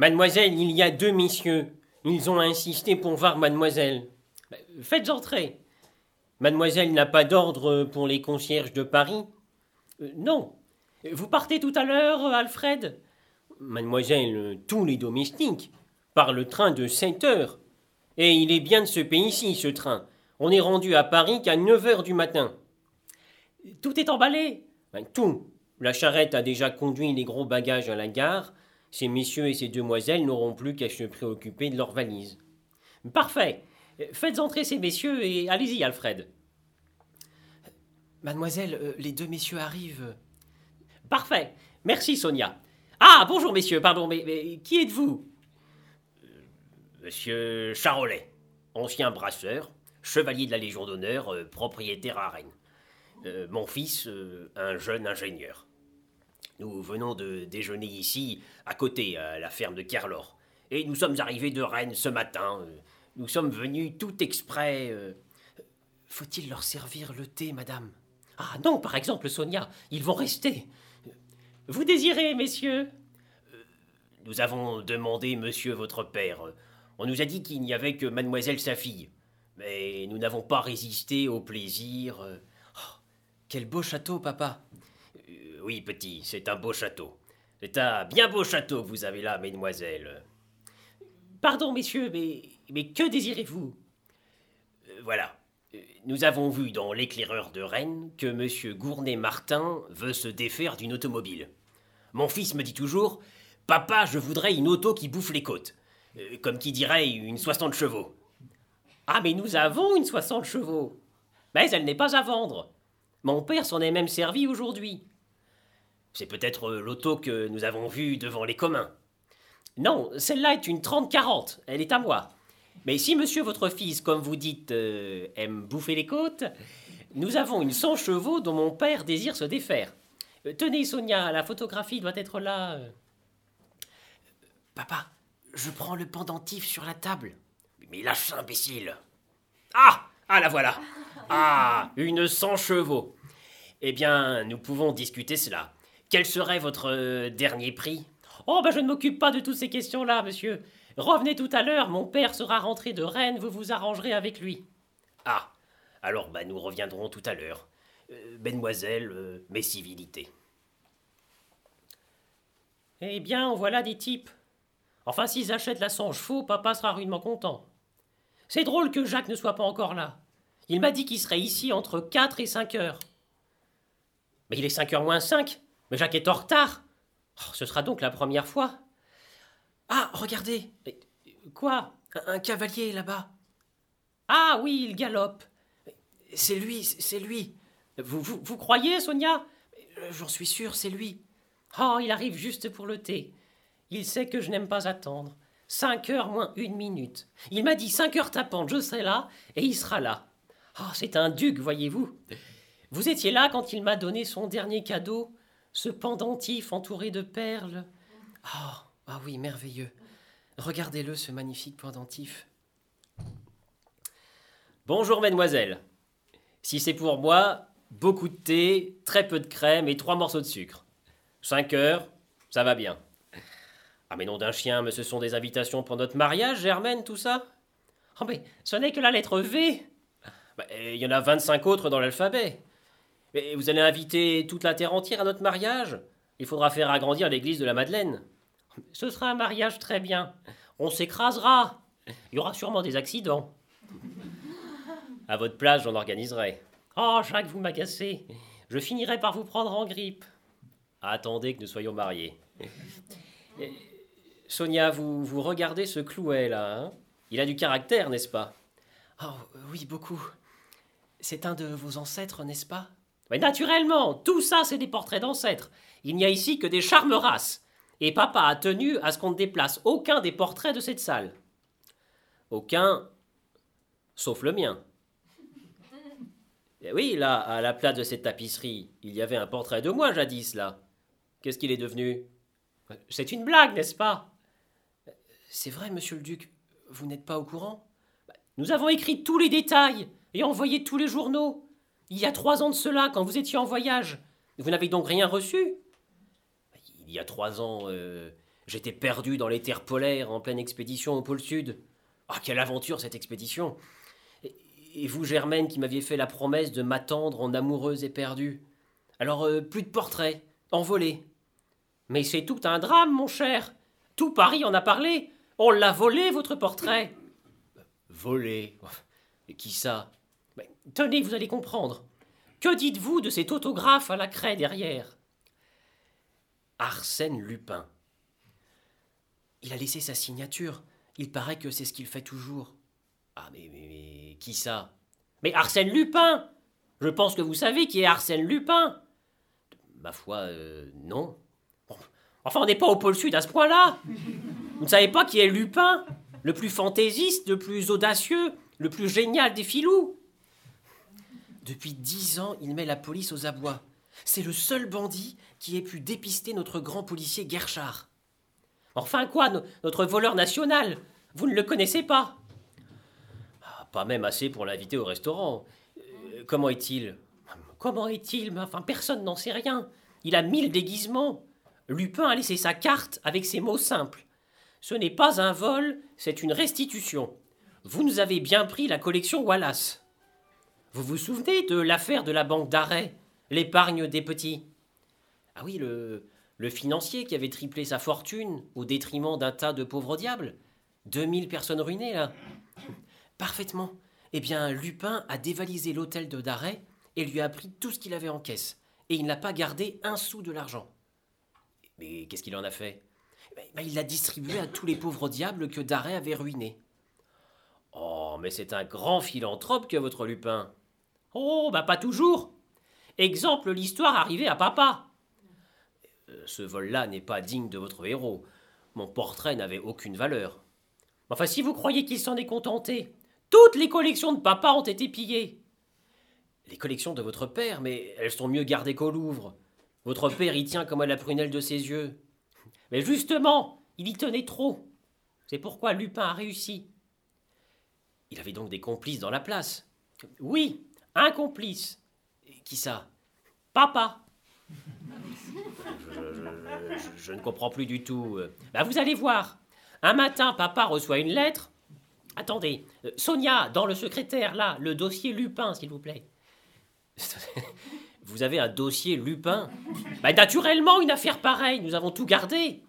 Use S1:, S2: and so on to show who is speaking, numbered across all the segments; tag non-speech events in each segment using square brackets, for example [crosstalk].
S1: Mademoiselle, il y a deux messieurs. Ils ont insisté pour voir mademoiselle. Ben, faites entrer. Mademoiselle n'a pas d'ordre pour les concierges de Paris euh, Non. Vous partez tout à l'heure, Alfred? Mademoiselle, tous les domestiques. Par le train de 7 heures. Et il est bien de ce pays-ci, ce train. On est rendu à Paris qu'à 9 heures du matin. Tout est emballé ben, Tout. La charrette a déjà conduit les gros bagages à la gare. Ces messieurs et ces demoiselles n'auront plus qu'à se préoccuper de leurs valises. Parfait. Faites entrer ces messieurs et allez-y, Alfred.
S2: Mademoiselle, euh, les deux messieurs arrivent.
S1: Parfait. Merci, Sonia. Ah, bonjour, messieurs, pardon, mais, qui êtes-vous?
S3: Euh, Monsieur Charolais, ancien brasseur, chevalier de la Légion d'honneur, euh, propriétaire à Rennes. mon fils, un jeune ingénieur. Nous venons de déjeuner ici, à côté, à la ferme de Kerlor. Et nous sommes arrivés de Rennes ce matin. Nous sommes venus tout exprès. Euh,
S2: Faut-il leur servir le thé, madame?
S1: Ah non, par exemple, Sonia, ils vont rester. Vous désirez, messieurs?
S3: Euh, Nous avons demandé monsieur votre père. On nous a dit qu'il n'y avait que mademoiselle sa fille. Mais nous n'avons pas résisté au plaisir. Euh,
S2: oh, quel beau château, papa
S3: oui, petit, c'est un beau château. C'est un bien beau château que vous avez là, mesdemoiselles.
S1: Pardon, messieurs, mais, que désirez-vous?
S3: Euh, Voilà. Nous avons vu dans l'éclaireur de Rennes que M. Gournay-Martin veut se défaire d'une automobile. Mon fils me dit toujours Papa, je voudrais une auto qui bouffe les côtes. Euh, comme qui dirait une 60 chevaux.
S1: Ah, mais nous avons une 60 chevaux. Mais elle n'est pas à vendre. Mon père s'en est même servi aujourd'hui.
S3: C'est peut-être euh, l'auto que nous avons vue devant les communs.
S1: Non, celle-là est une 30-40, elle est à moi. Mais si monsieur votre fils, comme vous dites, euh, aime bouffer les côtes, nous avons une 100 chevaux dont mon père désire se défaire. Euh, tenez, Sonia, la photographie doit être là.
S2: Papa, je prends le pendentif sur la table.
S3: Mais lâche, imbécile Ah Ah, la voilà Ah Une 100 chevaux Eh bien, nous pouvons discuter cela. Quel serait votre euh, dernier prix?
S1: Oh, ben je ne m'occupe pas de toutes ces questions-là, monsieur. Revenez tout à l'heure, mon père sera rentré de Rennes, vous vous arrangerez avec lui.
S3: Ah, alors bah, nous reviendrons tout à l'heure. Euh, mesdemoiselles, euh, mes civilités.
S1: Eh bien, voilà des types. Enfin, s'ils achètent la 100 chevaux, papa sera rudement content. C'est drôle que Jacques ne soit pas encore là. Il m'a dit qu'il serait ici entre 4 et 5 heures. Mais il est 5 heures moins 5. Mais Jacques est en retard. Oh, ce sera donc la première fois.
S2: Ah, regardez.
S1: Quoi?
S2: Un, cavalier là-bas.
S1: Ah oui, il galope.
S2: C'est lui, c'est lui.
S1: Vous, croyez, Sonia?
S2: J'en suis sûr, c'est lui.
S1: Oh, il arrive juste pour le thé. Il sait que je n'aime pas attendre. Cinq heures moins une minute. Il m'a dit cinq heures tapantes, je serai là, et il sera là. Oh, c'est un duc, voyez-vous. Vous étiez là quand il m'a donné son dernier cadeau, ce pendentif entouré de perles.
S2: Ah, ah oui, merveilleux. Regardez-le, ce magnifique pendentif.
S3: Bonjour, mesdemoiselles. Si c'est pour moi, beaucoup de thé, très peu de crème et trois morceaux de sucre. Cinq heures, ça va bien. Ah, mais nom d'un chien, mais ce sont des invitations pour notre mariage, Germaine, tout ça?
S1: Oh, mais ce n'est que la lettre V.
S3: Bah, il y en a 25 autres dans l'alphabet. Vous allez inviter toute la terre entière à notre mariage? Il faudra faire agrandir l'église de la Madeleine.
S1: Ce sera un mariage très bien. On s'écrasera. Il y aura sûrement des accidents.
S3: À votre place, j'en organiserai.
S1: Oh, Jacques, vous m'agacez. Je finirai par vous prendre en grippe.
S3: Attendez que nous soyons mariés.
S1: Sonia, vous, vous regardez ce clouet là, hein? Il a du caractère, n'est-ce pas?
S2: Oh, oui, beaucoup. C'est un de vos ancêtres, n'est-ce pas?
S1: Mais naturellement, tout ça, c'est des portraits d'ancêtres. Il n'y a ici que des charmes. Et papa a tenu à ce qu'on ne déplace aucun des portraits de cette salle. Aucun, sauf le mien. Eh oui, là, à la place de cette tapisserie, il y avait un portrait de moi jadis, là. Qu'est-ce qu'il est devenu? C'est une blague, n'est-ce pas?
S2: C'est vrai, monsieur le duc, vous n'êtes pas au courant?
S1: Nous avons écrit tous les détails et envoyé tous les journaux. Il y a trois ans de cela, quand vous étiez en voyage. Vous n'avez donc rien reçu?
S3: Il y a trois ans, euh, J'étais perdu dans les terres polaires en pleine expédition au pôle Sud. Ah, quelle aventure cette expédition et, vous, Germaine, qui m'aviez fait la promesse de m'attendre en amoureuse éperdue. Alors, euh, plus de portraits, envolés.
S1: Mais c'est tout un drame, mon cher. Tout Paris en a parlé. On l'a volé, votre portrait.
S3: Volé? Qui ça?
S1: Tenez, vous allez comprendre. Que dites-vous de cet autographe à la craie derrière?
S3: Arsène Lupin.
S2: Il a laissé sa signature. Il paraît que c'est ce qu'il fait toujours.
S3: Ah, mais, mais, qui ça?
S1: Mais Arsène Lupin Je pense que vous savez qui est Arsène Lupin.
S3: Ma foi, euh, non.
S1: Enfin, on n'est pas au pôle Sud à ce point-là. Vous ne savez pas qui est Lupin? Le plus fantaisiste, le plus audacieux, le plus génial des filous
S2: depuis dix ans, il met la police aux abois. C'est le seul bandit qui ait pu dépister notre grand policier Gerchard.
S1: Enfin quoi, notre voleur national? Vous ne le connaissez pas?
S3: Ah, Pas même assez pour l'inviter au restaurant. Euh, comment est-il?
S1: Comment est-il? Enfin, personne n'en sait rien. Il a mille déguisements. Lupin a laissé sa carte avec ces mots simples. Ce n'est pas un vol, c'est une restitution. Vous nous avez bien pris la collection Wallace. Vous vous souvenez de l'affaire de la banque d'arrêt, l'épargne des petits?
S3: Ah oui, le, financier qui avait triplé sa fortune au détriment d'un tas de pauvres diables 2000 personnes ruinées, là
S2: Parfaitement. Eh bien, Lupin a dévalisé l'hôtel de Darret et lui a pris tout ce qu'il avait en caisse. Et il n'a pas gardé un sou de l'argent.
S3: Mais qu'est-ce qu'il en a fait?
S2: Ben, ben, Il l'a distribué à tous les pauvres diables que Darret avait ruinés.
S3: Oh, mais c'est un grand philanthrope que votre Lupin.
S1: Oh, bah pas toujours. Exemple l'histoire arrivée à papa.
S3: Euh, ce vol-là n'est pas digne de votre héros. Mon portrait n'avait aucune valeur.
S1: Enfin, si vous croyez qu'il s'en est contenté, toutes les collections de papa ont été pillées.
S3: Les collections de votre père, mais elles sont mieux gardées qu'au Louvre. Votre père y tient comme à la prunelle de ses yeux.
S1: Mais justement, il y tenait trop. C'est pourquoi Lupin a réussi.
S3: Il avait donc des complices dans la place.
S1: Oui, un complice.
S3: Qui ça?
S1: Papa.
S3: Je, ne comprends plus du tout.
S1: Bah vous allez voir. Un matin, papa reçoit une lettre. Attendez, euh, Sonia, dans le secrétaire, là, le dossier Lupin, s'il vous plaît. [laughs]
S3: Vous avez un dossier Lupin?
S1: Bah, Naturellement, une affaire pareille, nous avons tout gardé.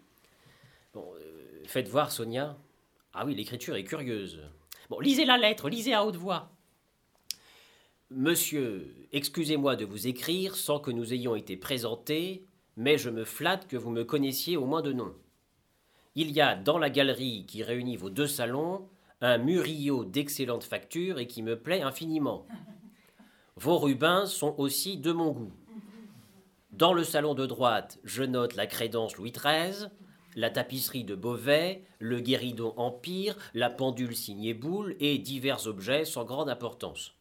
S3: Bon, euh, faites voir, Sonia. Ah oui, l'écriture est curieuse.
S1: Bon, lisez la lettre, lisez à haute voix.
S3: Monsieur, excusez-moi de vous écrire sans que nous ayons été présentés, mais je me flatte que vous me connaissiez au moins de nom. Il y a dans la galerie qui réunit vos deux salons un Murillo d'excellente facture et qui me plaît infiniment. Vos rubins sont aussi de mon goût. Dans le salon de droite, je note la crédence Louis XIII, la tapisserie de Beauvais, le guéridon Empire, la pendule signée Boule et divers objets sans grande importance.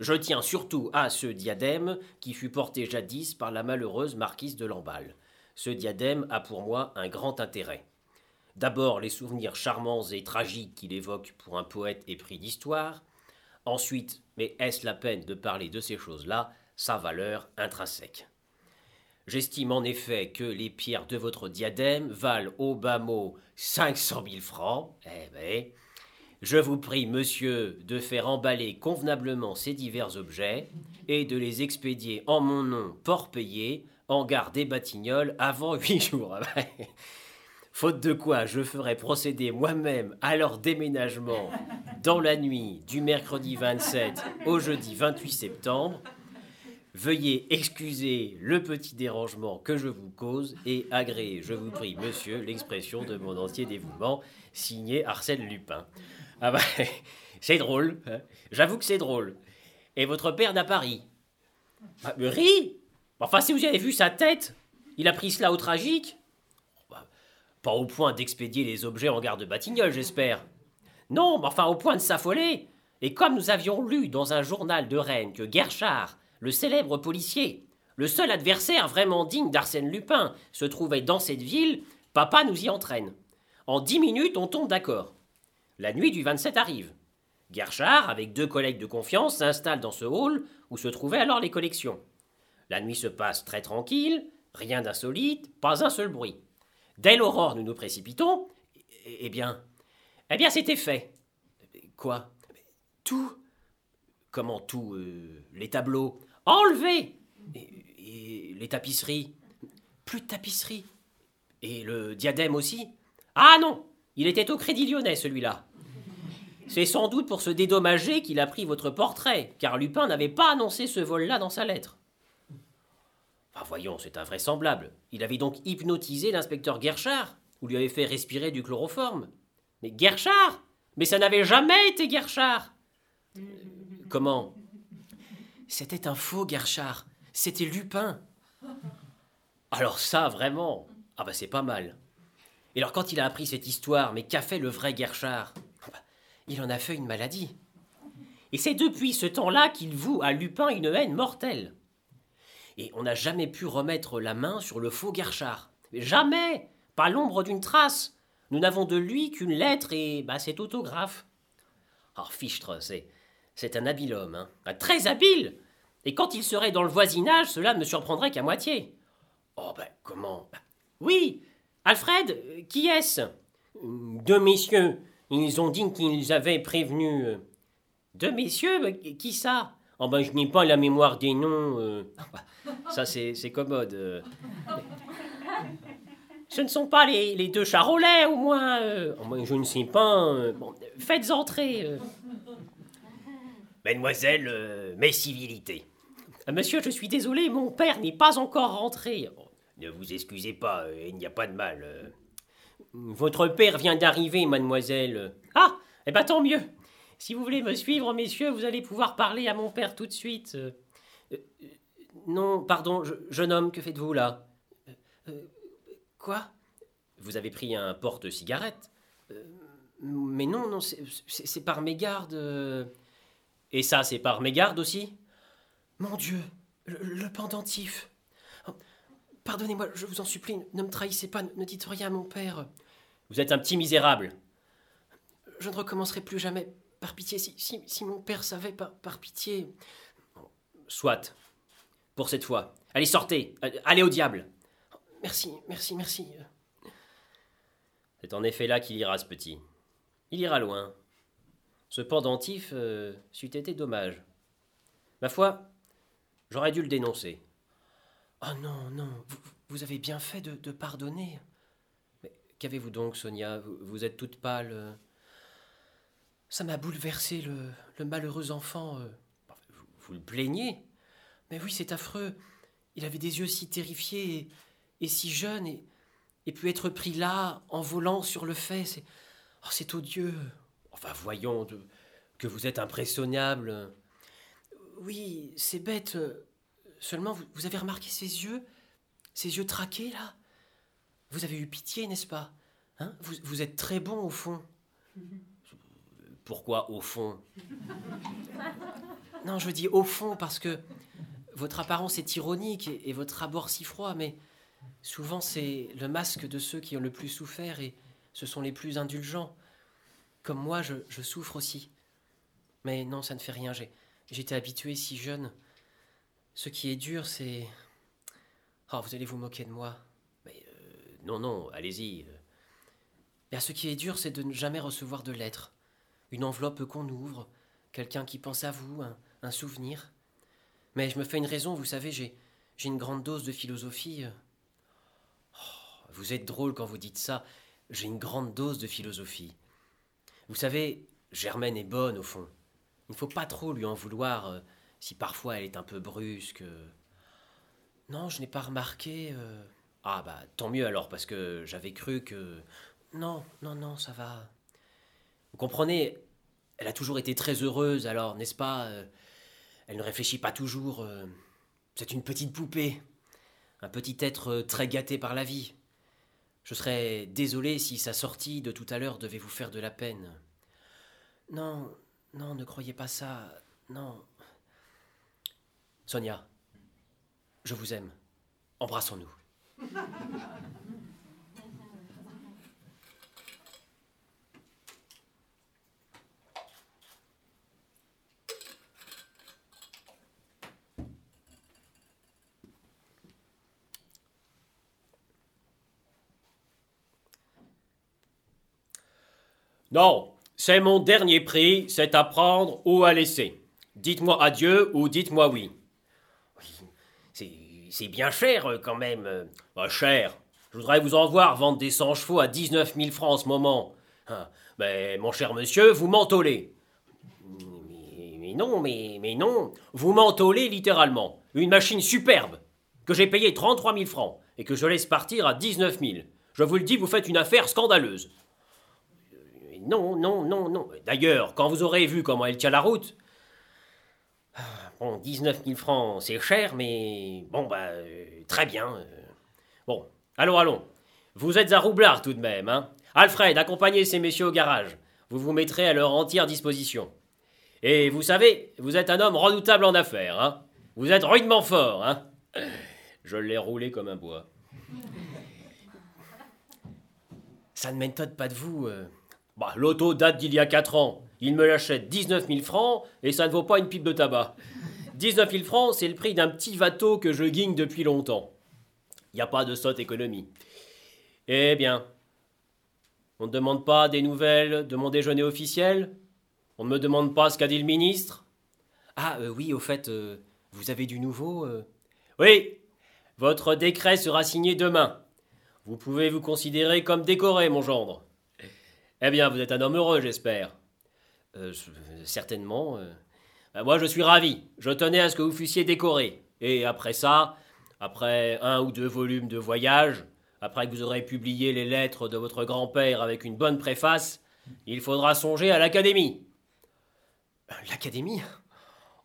S3: Je tiens surtout à ce diadème qui fut porté jadis par la malheureuse marquise de Lamballe. Ce diadème a pour moi un grand intérêt. D'abord les souvenirs charmants et tragiques qu'il évoque pour un poète épris d'histoire. Ensuite, mais est-ce la peine de parler de ces choses-là, sa valeur intrinsèque. J'estime en effet que les pierres de votre diadème valent au bas mot 500 000 francs. Eh ben, je vous prie, monsieur, de faire emballer convenablement ces divers objets et de les expédier en mon nom, port payé, en gare des Batignolles avant [laughs] huit jours. Faute de quoi, je ferai procéder moi-même à leur déménagement dans la nuit du mercredi 27 au jeudi 28 septembre. Veuillez excuser le petit dérangement que je vous cause et agréer, je vous prie, monsieur, l'expression de mon entier dévouement, signé Arsène Lupin. Ah bah, [laughs] c'est drôle. Hein. J'avoue que c'est drôle. Et votre père n'a pas ri. Ah, Enfin, si vous avez vu sa tête, il a pris cela au tragique. Bah, pas au point d'expédier les objets en garde de Batignolles, j'espère. Non, mais enfin au point de s'affoler. Et comme nous avions lu dans un journal de Rennes que Gerchard, le célèbre policier, le seul adversaire vraiment digne d'Arsène Lupin, se trouvait dans cette ville, papa nous y entraîne. En dix minutes, on tombe d'accord. La nuit du 27 arrive. Gerchard, avec deux collègues de confiance, s'installe dans ce hall où se trouvaient alors les collections. La nuit se passe très tranquille, rien d'insolite, pas un seul bruit.
S1: Dès l'aurore, nous nous précipitons. Eh bien, eh bien, c'était fait. Quoi? Tout. Comment tout euh, Les tableaux Enlevés et, les tapisseries Plus de tapisseries. Et le diadème aussi Ah non Il était au Crédit Lyonnais, celui-là. C'est sans doute pour se dédommager qu'il a pris votre portrait, car Lupin n'avait pas annoncé ce vol-là dans sa lettre. Ah, voyons, c'est invraisemblable. Il avait donc hypnotisé l'inspecteur Gerchard, ou lui avait fait respirer du chloroforme. Mais Gerchard Mais ça n'avait jamais été Gerchard Comment? C'était un faux Gerchard. C'était Lupin. Alors ça, vraiment? Ah bah c'est pas mal. Et alors quand il a appris cette histoire, mais qu'a fait le vrai Gerchard bah, Il en a fait une maladie. Et c'est depuis ce temps-là qu'il voue à Lupin une haine mortelle. Et on n'a jamais pu remettre la main sur le faux Gerchard. Jamais Pas l'ombre d'une trace Nous n'avons de lui qu'une lettre et bah, cet autographe. Ah, oh, Fichtre, c'est, un habile homme, hein. très habile Et quand il serait dans le voisinage, cela ne me surprendrait qu'à moitié. Oh, ben, comment? Bah, Oui Alfred, qui est-ce? Deux messieurs. Ils ont dit qu'ils avaient prévenu. Euh, deux messieurs Qui ça? Oh ben, je n'ai pas la mémoire des noms. Euh. [laughs] Ça, c'est, commode. Euh. Ce ne sont pas les, deux charolais, au moins. Oh ben, je ne sais pas. Bon, faites entrer.
S3: Mademoiselle, mes civilités.
S1: Monsieur, je suis désolé, mon père n'est pas encore rentré.
S3: Ne vous excusez pas, il n'y a pas de mal.
S1: Votre père vient d'arriver, mademoiselle. Ah, eh ben tant mieux. Si vous voulez me suivre, messieurs, vous allez pouvoir parler à mon père tout de suite. Euh, euh, non, pardon, jeune homme, que faites-vous là? Euh, Quoi? Vous avez pris un porte-cigarette Mais non, non, c'est par mégarde. Et ça, c'est par mégarde aussi? Mon Dieu, le, pendentif. Oh, pardonnez-moi, je vous en supplie, ne me trahissez pas, ne dites rien à mon père. Vous êtes un petit misérable. Je ne recommencerai plus jamais. Par pitié, si, si, mon père savait, par, par pitié. Soit. Pour cette fois. Allez, sortez. Allez au diable. Merci, merci, merci.
S3: C'est en effet là qu'il ira, ce petit. Il ira loin. Ce pendentif euh, c'eût été dommage. Ma foi, j'aurais dû le dénoncer.
S1: Oh non, non, vous, avez bien fait de, pardonner. Qu'avez-vous donc, Sonia? Vous, êtes toute pâle. Ça m'a bouleversé, le, malheureux enfant. Euh.
S3: Vous, le plaignez
S1: Mais oui, c'est affreux. Il avait des yeux si terrifiés et, si jeunes, et, puis être pris là, en volant sur le fait, c'est. Oh, c'est odieux.
S3: Enfin, voyons, que vous êtes impressionnable.
S1: Oui, c'est bête. Seulement, vous, avez remarqué ses yeux Ses yeux traqués, là? Vous avez eu pitié, n'est-ce pas? Hein? Vous, vous êtes très bon, au fond.
S3: Pourquoi au fond? [laughs]
S1: Non, je dis au fond parce que votre apparence est ironique et, votre abord si froid, mais souvent c'est le masque de ceux qui ont le plus souffert et ce sont les plus indulgents. Comme moi, je, souffre aussi. Mais non, ça ne fait rien. J'étais habitué si jeune. Ce qui est dur, c'est. Oh, vous allez vous moquer de moi.
S3: Mais euh, non, non, allez-y.
S1: Bien, ce qui est dur, c'est de ne jamais recevoir de lettres une enveloppe qu'on ouvre, quelqu'un qui pense à vous, un, souvenir. Mais je me fais une raison, vous savez, j'ai, une grande dose de philosophie. Oh, vous êtes drôle quand vous dites ça. J'ai une grande dose de philosophie. Vous savez, Germaine est bonne au fond. Il ne faut pas trop lui en vouloir euh, si parfois elle est un peu brusque. Non, je n'ai pas remarqué. Euh.
S3: Ah bah tant mieux alors parce que j'avais cru que.
S1: Non, non, non, ça va. Vous comprenez, elle a toujours été très heureuse, alors, n'est-ce pas euh, Elle ne réfléchit pas toujours. Euh, c'est une petite poupée, un petit être euh, très gâté par la vie. Je serais désolé si sa sortie de tout à l'heure devait vous faire de la peine. Non, non, ne croyez pas ça. Non. Sonia, je vous aime. Embrassons-nous. Non, c'est mon dernier prix, c'est à prendre ou à laisser. Dites-moi adieu ou dites-moi oui
S3: bien cher euh, quand même.
S1: Pas cher. Je voudrais vous en voir vendre des 100 chevaux à 19 000 francs en ce moment. Mais mon cher monsieur, vous mentolez.
S3: Mais, non, mais, mais non.
S1: Vous mentolez littéralement. Une machine superbe que j'ai payée 33 000 francs et que je laisse partir à 19 000. Je vous le dis, vous faites une affaire scandaleuse.
S3: Non, non, non, non.
S1: D'ailleurs, quand vous aurez vu comment elle tient la route.
S3: Bon, 19 000 francs, c'est cher, mais bon, bah, euh, très bien. Euh.
S1: Bon, allons, allons. Vous êtes à Roublard tout de même, hein Alfred, accompagnez ces messieurs au garage. Vous vous mettrez à leur entière disposition. Et vous savez, vous êtes un homme redoutable en affaires, hein Vous êtes rudement fort, hein [clears throat] Je l'ai roulé comme un bois.
S2: Ça ne m'étonne pas de vous. Euh.
S1: Bah, l'auto date d'il y a 4 ans. Il me l'achète 19 000 francs et ça ne vaut pas une pipe de tabac. 19 000 francs, c'est le prix d'un petit bateau que je guigne depuis longtemps. Il n'y a pas de sotte économie. Eh bien, on ne demande pas des nouvelles de mon déjeuner officiel? On ne me demande pas ce qu'a dit le ministre?
S2: Ah euh, oui, au fait, euh, vous avez du nouveau euh
S1: Oui, votre décret sera signé demain. Vous pouvez vous considérer comme décoré, mon gendre. Eh bien, vous êtes un homme heureux, j'espère.
S2: Euh, certainement. Euh.
S1: Ben, moi, je suis ravi. Je tenais à ce que vous fussiez décoré. Et après ça, après un ou deux volumes de voyage, après que vous aurez publié les lettres de votre grand-père avec une bonne préface, il faudra songer à l'académie.
S2: Euh, l'académie?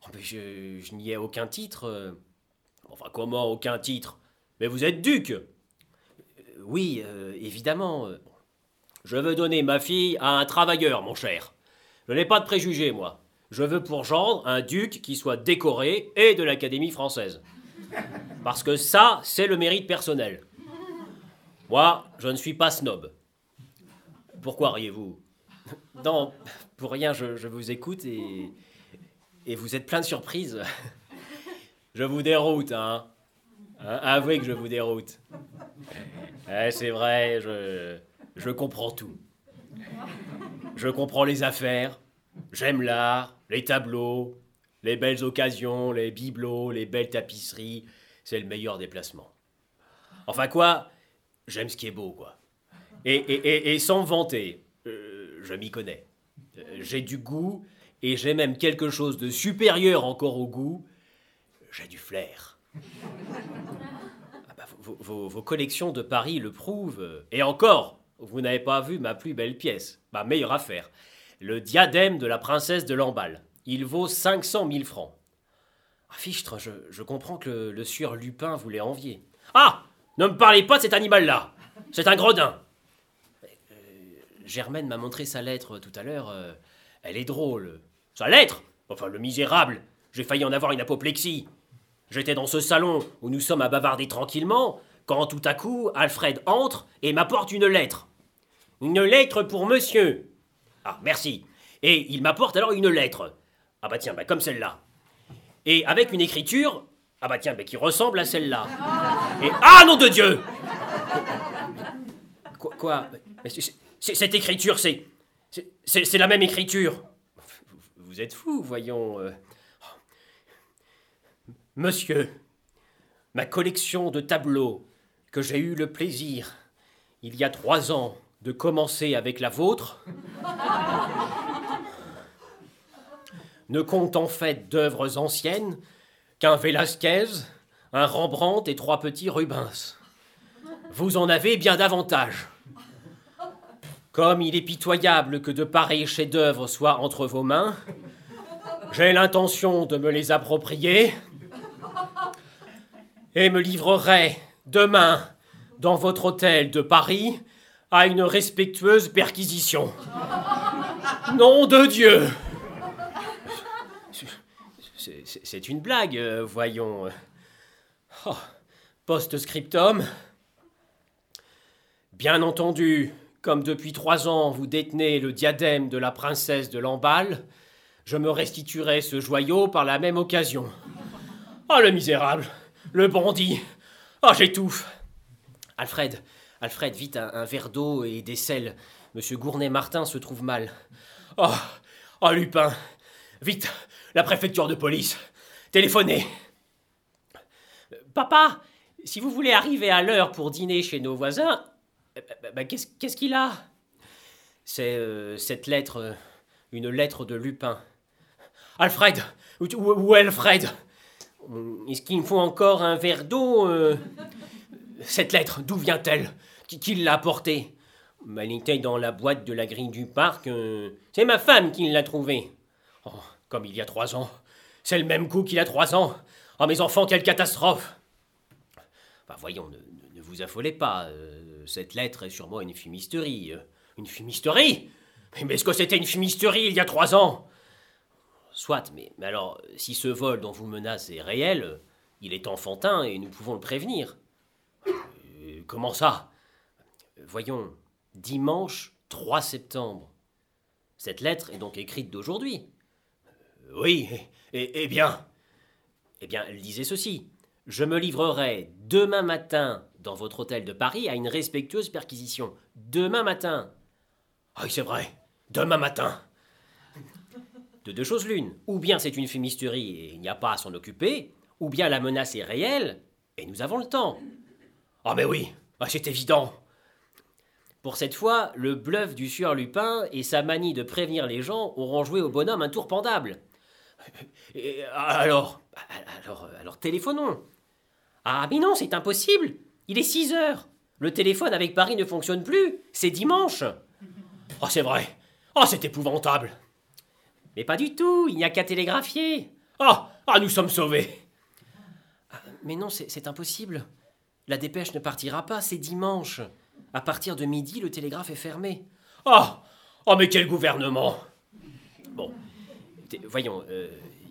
S2: Oh, je n'y ai aucun titre.
S1: Enfin, comment aucun titre? Mais vous êtes duc
S2: Oui, évidemment.
S1: Je veux donner ma fille à un travailleur, mon cher. Je n'ai pas de préjugés, moi. Je veux pour gendre un duc qui soit décoré et de l'Académie française. Parce que ça, c'est le mérite personnel. Moi, je ne suis pas snob. Pourquoi riez-vous?
S2: Non, pour rien, je, vous écoute et, et vous êtes plein de surprises.
S1: Je vous déroute, hein, hein Avouez que je vous déroute. Eh, c'est vrai, je, je comprends tout. Je comprends les affaires, j'aime l'art, les tableaux, les belles occasions, les bibelots, les belles tapisseries. C'est le meilleur déplacement. Enfin quoi, j'aime ce qui est beau, quoi. Et, sans vanter, euh, je m'y connais. Euh, j'ai du goût et j'ai même quelque chose de supérieur encore au goût. J'ai du flair. Ah bah, vos collections de Paris le prouvent. Et encore, vous n'avez pas vu ma plus belle pièce, ma meilleure affaire. Le diadème de la princesse de Lamballe. Il vaut 500 000 francs.
S2: Ah, Fichtre, je, comprends que le, sieur Lupin voulait envier.
S1: Ah Ne me parlez pas de cet animal-là C'est un gredin
S2: euh, Germaine m'a montré sa lettre tout à l'heure. Euh, elle est drôle.
S1: Sa lettre? Enfin, le misérable J'ai failli en avoir une apoplexie. J'étais dans ce salon où nous sommes à bavarder tranquillement, quand tout à coup, Alfred entre et m'apporte une lettre. Une lettre pour monsieur. Ah, merci. Et il m'apporte alors une lettre. Ah bah tiens, bah comme celle-là. Et avec une écriture, ah bah tiens, bah, qui ressemble à celle-là. Et ah nom de Dieu
S2: Quoi,
S1: Cette écriture, c'est c'est la même écriture.
S2: Vous êtes fou, voyons. Euh.
S1: Monsieur, ma collection de tableaux que j'ai eu le plaisir, il y a trois ans, de commencer avec la vôtre ne compte en fait d'œuvres anciennes qu'un Velasquez, un Rembrandt et trois petits Rubens. Vous en avez bien davantage. Comme il est pitoyable que de pareils chefs-d'œuvre soient entre vos mains, j'ai l'intention de me les approprier et me livrerai demain dans votre hôtel de Paris à une respectueuse perquisition. Nom de Dieu C'est une blague, euh, voyons. Oh, Post-scriptum. Bien entendu, comme depuis trois ans vous détenez le diadème de la princesse de Lamballe, je me restituerai ce joyau par la même occasion. Ah, oh, le misérable Le bandit Ah, oh, j'étouffe
S2: Alfred, Alfred, vite un, verre d'eau et des sels. Monsieur Gournay-Martin se trouve mal.
S3: Oh, oh, Lupin Vite, la préfecture de police Téléphonez
S2: Papa, si vous voulez arriver à l'heure pour dîner chez nos voisins, eh, eh, bah, qu'est-ce qu'il a? C'est euh, cette lettre, euh, une lettre de Lupin.
S3: Alfred Où, est Alfred?
S2: Est-ce qu'il me faut encore un verre d'eau euh?
S3: Cette lettre, d'où vient-elle? Qui, l'a apportée
S2: Elle était dans la boîte de la grille du parc. C'est ma femme qui l'a trouvée.
S3: Oh, comme il y a trois ans. C'est le même coup qu'il a trois ans. Oh, mes enfants, quelle catastrophe
S2: bah, voyons, ne, vous affolez pas. Euh, cette lettre est sûrement une fumisterie. Euh.
S3: Une fumisterie Mais est-ce que c'était une fumisterie il y a trois ans?
S2: Soit, mais, alors, si ce vol dont vous menacez est réel, il est enfantin et nous pouvons le prévenir.
S3: Euh, comment ça?
S2: Voyons, dimanche 3 septembre. Cette lettre est donc écrite d'aujourd'hui.
S3: Oui, et, bien
S2: Eh bien, elle disait ceci. Je me livrerai demain matin dans votre hôtel de Paris à une respectueuse perquisition. Demain matin.
S3: Ah oui, c'est vrai. Demain matin.
S2: De deux choses l'une. Ou bien c'est une fumisterie et il n'y a pas à s'en occuper, ou bien la menace est réelle et nous avons le temps.
S3: Ah mais oui, ah, c'est évident.
S2: Pour cette fois, le bluff du sieur Lupin et sa manie de prévenir les gens auront joué au bonhomme un tour pendable. [laughs]
S3: Alors
S2: Alors, alors téléphonons. Ah, mais non, c'est impossible. Il est 6 heures. Le téléphone avec Paris ne fonctionne plus. C'est dimanche.
S3: Oh, c'est vrai. Oh, c'est épouvantable.
S2: Mais pas du tout. Il n'y a qu'à télégraphier.
S3: Ah, ah, nous sommes sauvés.
S2: Ah, mais non, c'est impossible. La dépêche ne partira pas. C'est dimanche. À partir de midi, le télégraphe est fermé.
S3: Ah Oh, mais quel gouvernement
S2: Bon, voyons, euh,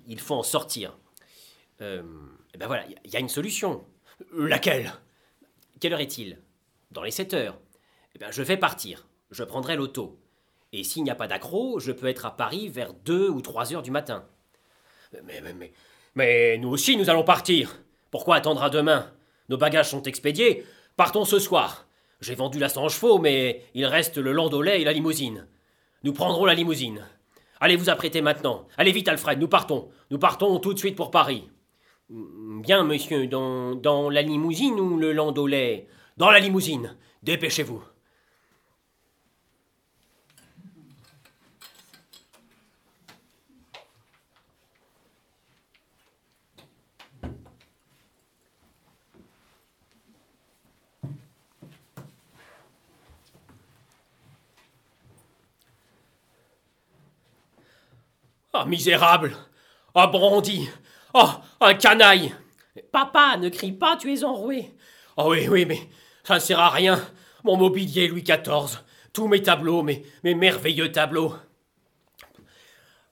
S2: il faut en sortir. Euh, eh ben voilà, il y a une solution.
S3: Laquelle?
S2: Quelle heure est-il? Dans les 7 heures. Eh ben, je vais partir. Je prendrai l'auto. Et s'il n'y a pas d'accro, je peux être à Paris vers 2 ou 3 heures du matin.
S3: Mais, mais, mais, mais nous aussi, nous allons partir. Pourquoi attendre à demain? Nos bagages sont expédiés. Partons ce soir. J'ai vendu la 100 chevaux, mais il reste le landaulet et la limousine. Nous prendrons la limousine. Allez vous apprêter maintenant. Allez vite, Alfred, nous partons. Nous partons tout de suite pour Paris.
S2: Bien, monsieur, dans, dans la limousine ou le landaulet
S3: Dans la limousine. Dépêchez-vous. Ah, misérable Ah, brandi Oh, un canaille
S2: Papa, ne crie pas, tu es enroué.
S3: Oh oui, oui, mais ça ne sert à rien. Mon mobilier Louis XIV, tous mes tableaux, mes, mes merveilleux tableaux.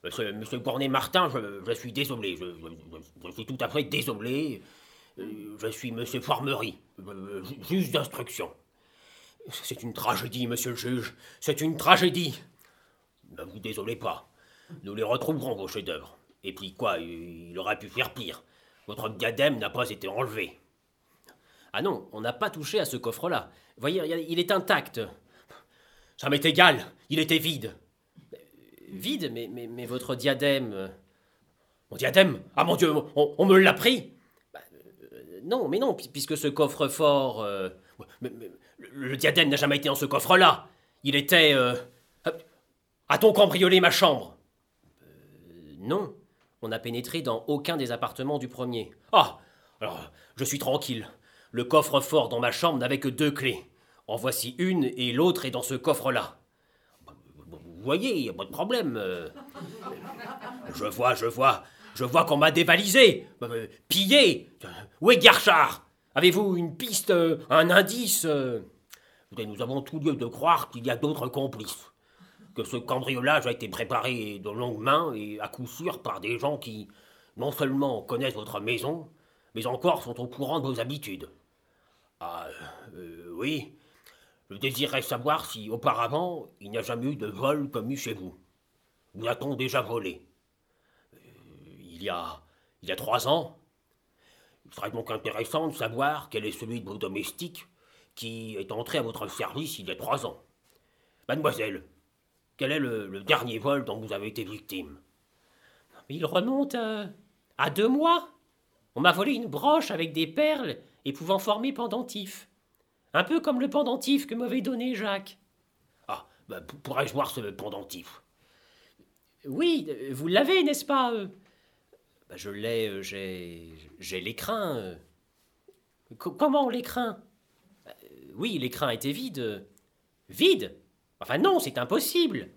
S3: Monsieur, monsieur Cornet-Martin, je, suis désolé, je, suis tout à fait désolé. Je suis monsieur Formerie, juge d'instruction. C'est une tragédie, monsieur le juge, c'est une tragédie. Ne vous désolez pas. Nous les retrouverons, vos chefs-d'œuvre. Et puis quoi, il aurait pu faire pire. Votre diadème n'a pas été enlevé.
S2: Ah non, on n'a pas touché à ce coffre-là. Voyez, il est intact.
S3: Ça m'est égal, il était vide.
S2: Vide mais, votre diadème. Euh,
S3: mon diadème Ah mon Dieu, on, me l'a pris
S2: bah, euh, Non, mais non, puisque ce coffre-fort. Euh,
S3: le diadème n'a jamais été dans ce coffre-là. Il était. A-t-on cambriolé ma chambre?
S2: Non, on n'a pénétré dans aucun des appartements du premier.
S3: Ah Alors, je suis tranquille. Le coffre-fort dans ma chambre n'avait que deux clés. En voici une et l'autre est dans ce coffre-là. Vous voyez, il n'y a pas de problème. Je vois, je vois. Je vois qu'on m'a dévalisé, euh, pillé. Où est Garchard Avez-vous une piste, un indice Nous avons tout lieu de croire qu'il y a d'autres complices que ce cambriolage a été préparé de longue main et à coup sûr par des gens qui non seulement connaissent votre maison, mais encore sont au courant de vos habitudes. Ah, euh, oui. Je désirerais savoir si auparavant il n'y a jamais eu de vol commis chez vous. Vous a-t-on déjà volé? Euh, Il y a. il y a trois ans. Il serait donc intéressant de savoir quel est celui de vos domestiques qui est entré à votre service il y a trois ans. Mademoiselle, quel est le, dernier vol dont vous avez été victime?
S2: Il remonte à deux mois. On m'a volé une broche avec des perles et pouvant former pendentif. Un peu comme le pendentif que m'avait donné Jacques.
S3: Ah, ben, pourrais-je voir ce pendentif?
S2: Oui, vous l'avez, n'est-ce pas euh? Ben, Je l'ai, euh, j'ai, j'ai l'écrin. Euh. comment l'écrin? Ben, Oui, l'écrin était vide. Vide Enfin non, c'est impossible.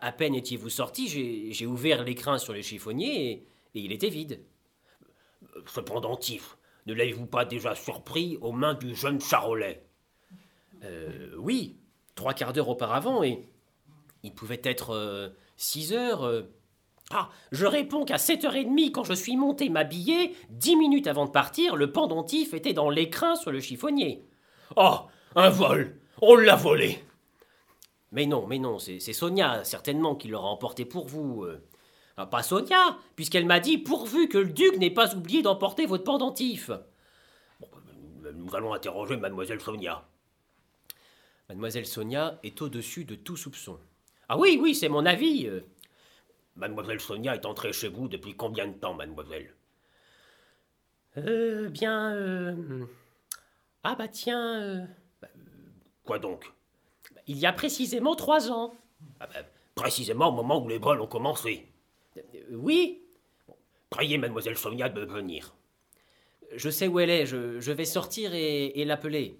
S2: À peine étiez-vous sorti, j'ai, ouvert l'écrin sur le chiffonnier et il était vide.
S3: Ce pendentif, ne l'avez-vous pas déjà surpris aux mains du jeune Charolais?
S2: Euh, Oui, trois quarts d'heure auparavant, et il pouvait être euh, six heures. Euh. Ah, je réponds qu'à sept heures et demie, quand je suis monté m'habiller, dix minutes avant de partir, le pendentif était dans l'écrin sur le chiffonnier.
S3: Oh, un vol On l'a volé
S2: Mais non, mais non, c'est Sonia, certainement, qui l'aura emporté pour vous. Ah, pas Sonia, puisqu'elle m'a dit pourvu que le duc n'ait pas oublié d'emporter votre pendentif.
S3: nous allons interroger mademoiselle Sonia.
S2: Mademoiselle Sonia est au-dessus de tout soupçon. Ah oui, oui, c'est mon avis. Euh.
S3: Mademoiselle Sonia est entrée chez vous depuis combien de temps, mademoiselle?
S2: Euh, bien. Euh... Ah bah tiens. Euh.
S3: Bah, quoi donc?
S2: Il y a précisément trois ans.
S3: Ah bah, précisément au moment où les vols ont commencé.
S2: Oui
S3: Priez mademoiselle Sonia de venir.
S2: Je sais où elle est, je, vais sortir et, l'appeler.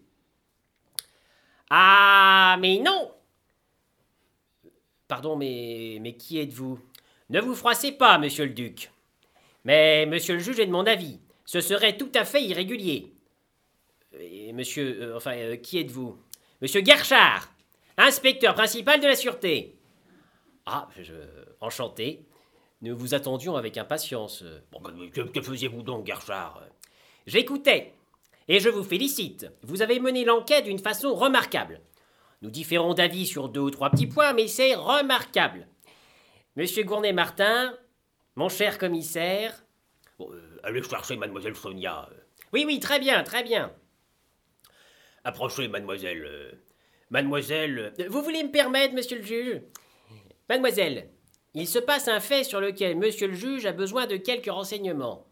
S2: Ah, mais non Pardon, mais, mais qui êtes-vous? Ne vous froissez pas, monsieur le duc. Mais monsieur le juge est de mon avis. Ce serait tout à fait irrégulier. Et monsieur, euh, enfin, euh, qui êtes-vous? Monsieur Gerchard, inspecteur principal de la sûreté. Ah, je, enchanté. Nous vous attendions avec impatience.
S3: Bon, que, faisiez-vous donc, Gerchard
S2: J'écoutais. Et je vous félicite. Vous avez mené l'enquête d'une façon remarquable. Nous différons d'avis sur deux ou trois petits points, mais c'est remarquable. Monsieur Gournay-Martin, mon cher commissaire.
S3: Euh, allez chercher mademoiselle Sonia.
S2: Oui, oui, très bien, très bien.
S3: Approchez, mademoiselle. Euh, mademoiselle.
S2: Vous voulez me permettre, monsieur le juge? Mademoiselle, il se passe un fait sur lequel monsieur le juge a besoin de quelques renseignements.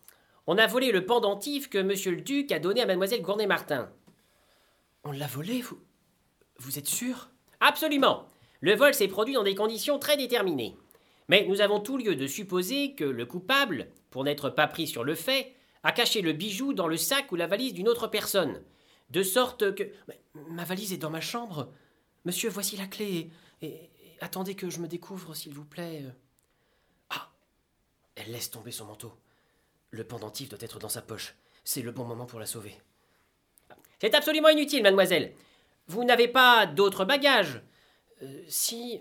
S2: On a volé le pendentif que monsieur le duc a donné à mademoiselle Gournay-Martin.
S4: On l'a volé, vous? Vous êtes sûr?
S2: Absolument. Le vol s'est produit dans des conditions très déterminées. Mais nous avons tout lieu de supposer que le coupable, pour n'être pas pris sur le fait, a caché le bijou dans le sac ou la valise d'une autre personne. De sorte que.
S4: ma valise est dans ma chambre. Monsieur, voici la clé. et, attendez que je me découvre, s'il vous plaît. Ah Elle laisse tomber son manteau. Le pendentif doit être dans sa poche. C'est le bon moment pour la sauver.
S2: C'est absolument inutile, mademoiselle. Vous n'avez pas d'autres bagages
S4: euh, Si,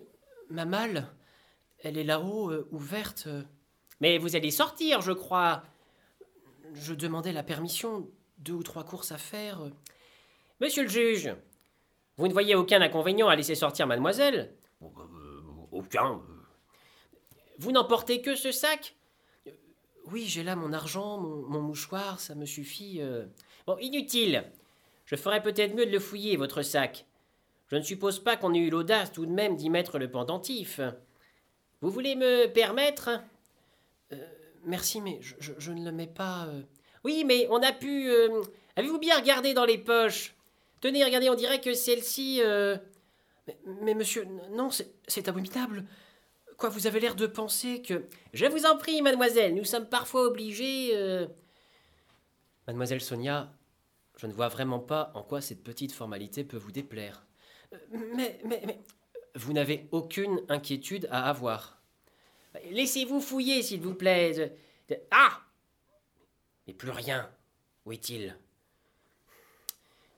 S4: ma malle. Elle est là-haut, euh, ouverte.
S2: Mais vous allez sortir, je crois.
S4: Je demandais la permission. Deux ou trois courses à faire.
S2: Monsieur le juge, vous ne voyez aucun inconvénient à laisser sortir mademoiselle?
S3: Euh, aucun.
S2: Vous n'emportez que ce sac?
S4: Oui, j'ai là mon argent, mon, mouchoir, ça me suffit. Euh.
S2: Bon, inutile. Je ferais peut-être mieux de le fouiller, votre sac. Je ne suppose pas qu'on ait eu l'audace tout de même d'y mettre le pendentif. Vous voulez me permettre?
S4: Euh, Merci, mais je, ne le mets pas.
S2: Oui, mais on a pu. Avez-vous bien regardé dans les poches? Tenez, regardez, on dirait que celle-ci.
S4: Mais, monsieur, non, c'est abominable. Quoi, vous avez l'air de penser que...
S2: Je vous en prie, mademoiselle, nous sommes parfois obligés... Euh,
S4: mademoiselle Sonia, je ne vois vraiment pas en quoi cette petite formalité peut vous déplaire.
S2: Euh, mais, mais, mais...
S4: Vous n'avez aucune inquiétude à avoir.
S2: Laissez-vous fouiller, s'il vous plaît. Ah
S4: Mais plus rien. Où est-il?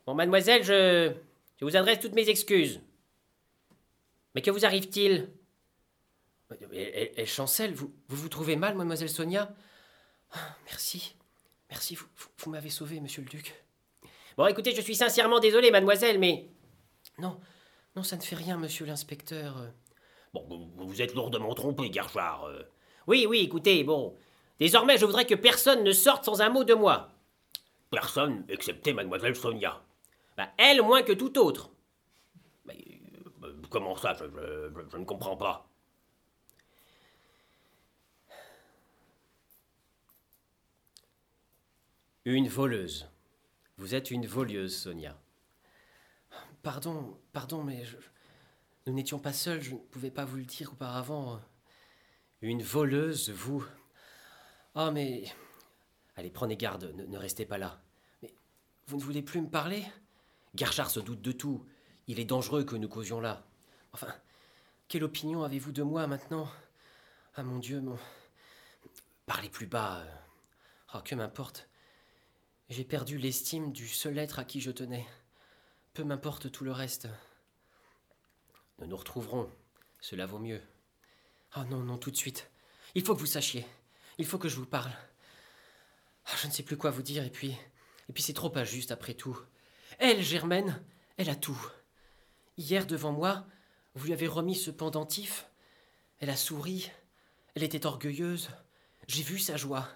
S2: Bon, mademoiselle, je... vous adresse toutes mes excuses. Mais que vous arrive-t-il?
S4: Elle, chancelle. Vous, vous, vous trouvez mal, mademoiselle Sonia? Ah, Merci. Merci, vous, vous, m'avez sauvé, monsieur le duc.
S2: Bon, écoutez, je suis sincèrement désolé, mademoiselle, mais.
S4: Non, non, ça ne fait rien, monsieur l'inspecteur.
S3: Bon, vous êtes lourdement trompé, Gerchard.
S2: Oui, oui, écoutez, bon. Désormais, je voudrais que personne ne sorte sans un mot de moi.
S3: Personne, excepté mademoiselle Sonia.
S2: Bah, elle moins que tout autre.
S3: comment ça je, je ne comprends pas.
S2: Une voleuse. Vous êtes une voleuse, Sonia.
S4: Pardon, pardon, mais nous n'étions pas seuls, je ne pouvais pas vous le dire auparavant.
S2: Une voleuse, vous Ah, mais. Allez, prenez garde, ne, restez pas là.
S4: Mais vous ne voulez plus me parler?
S2: Garchard se doute de tout. Il est dangereux que nous causions là.
S4: Enfin, quelle opinion avez-vous de moi maintenant? Ah mon Dieu, mon.
S2: Parlez plus bas.
S4: Oh, que m'importe. J'ai perdu l'estime du seul être à qui je tenais. Peu m'importe tout le reste.
S2: Nous nous retrouverons. Cela vaut mieux.
S4: Oh non, non, tout de suite. Il faut que vous sachiez. Il faut que je vous parle. Ah, je ne sais plus quoi vous dire, et puis. Et puis c'est trop injuste après tout. Elle, Germaine, elle a tout. Hier, devant moi, vous lui avez remis ce pendentif. Elle a souri. Elle était orgueilleuse. J'ai vu sa joie.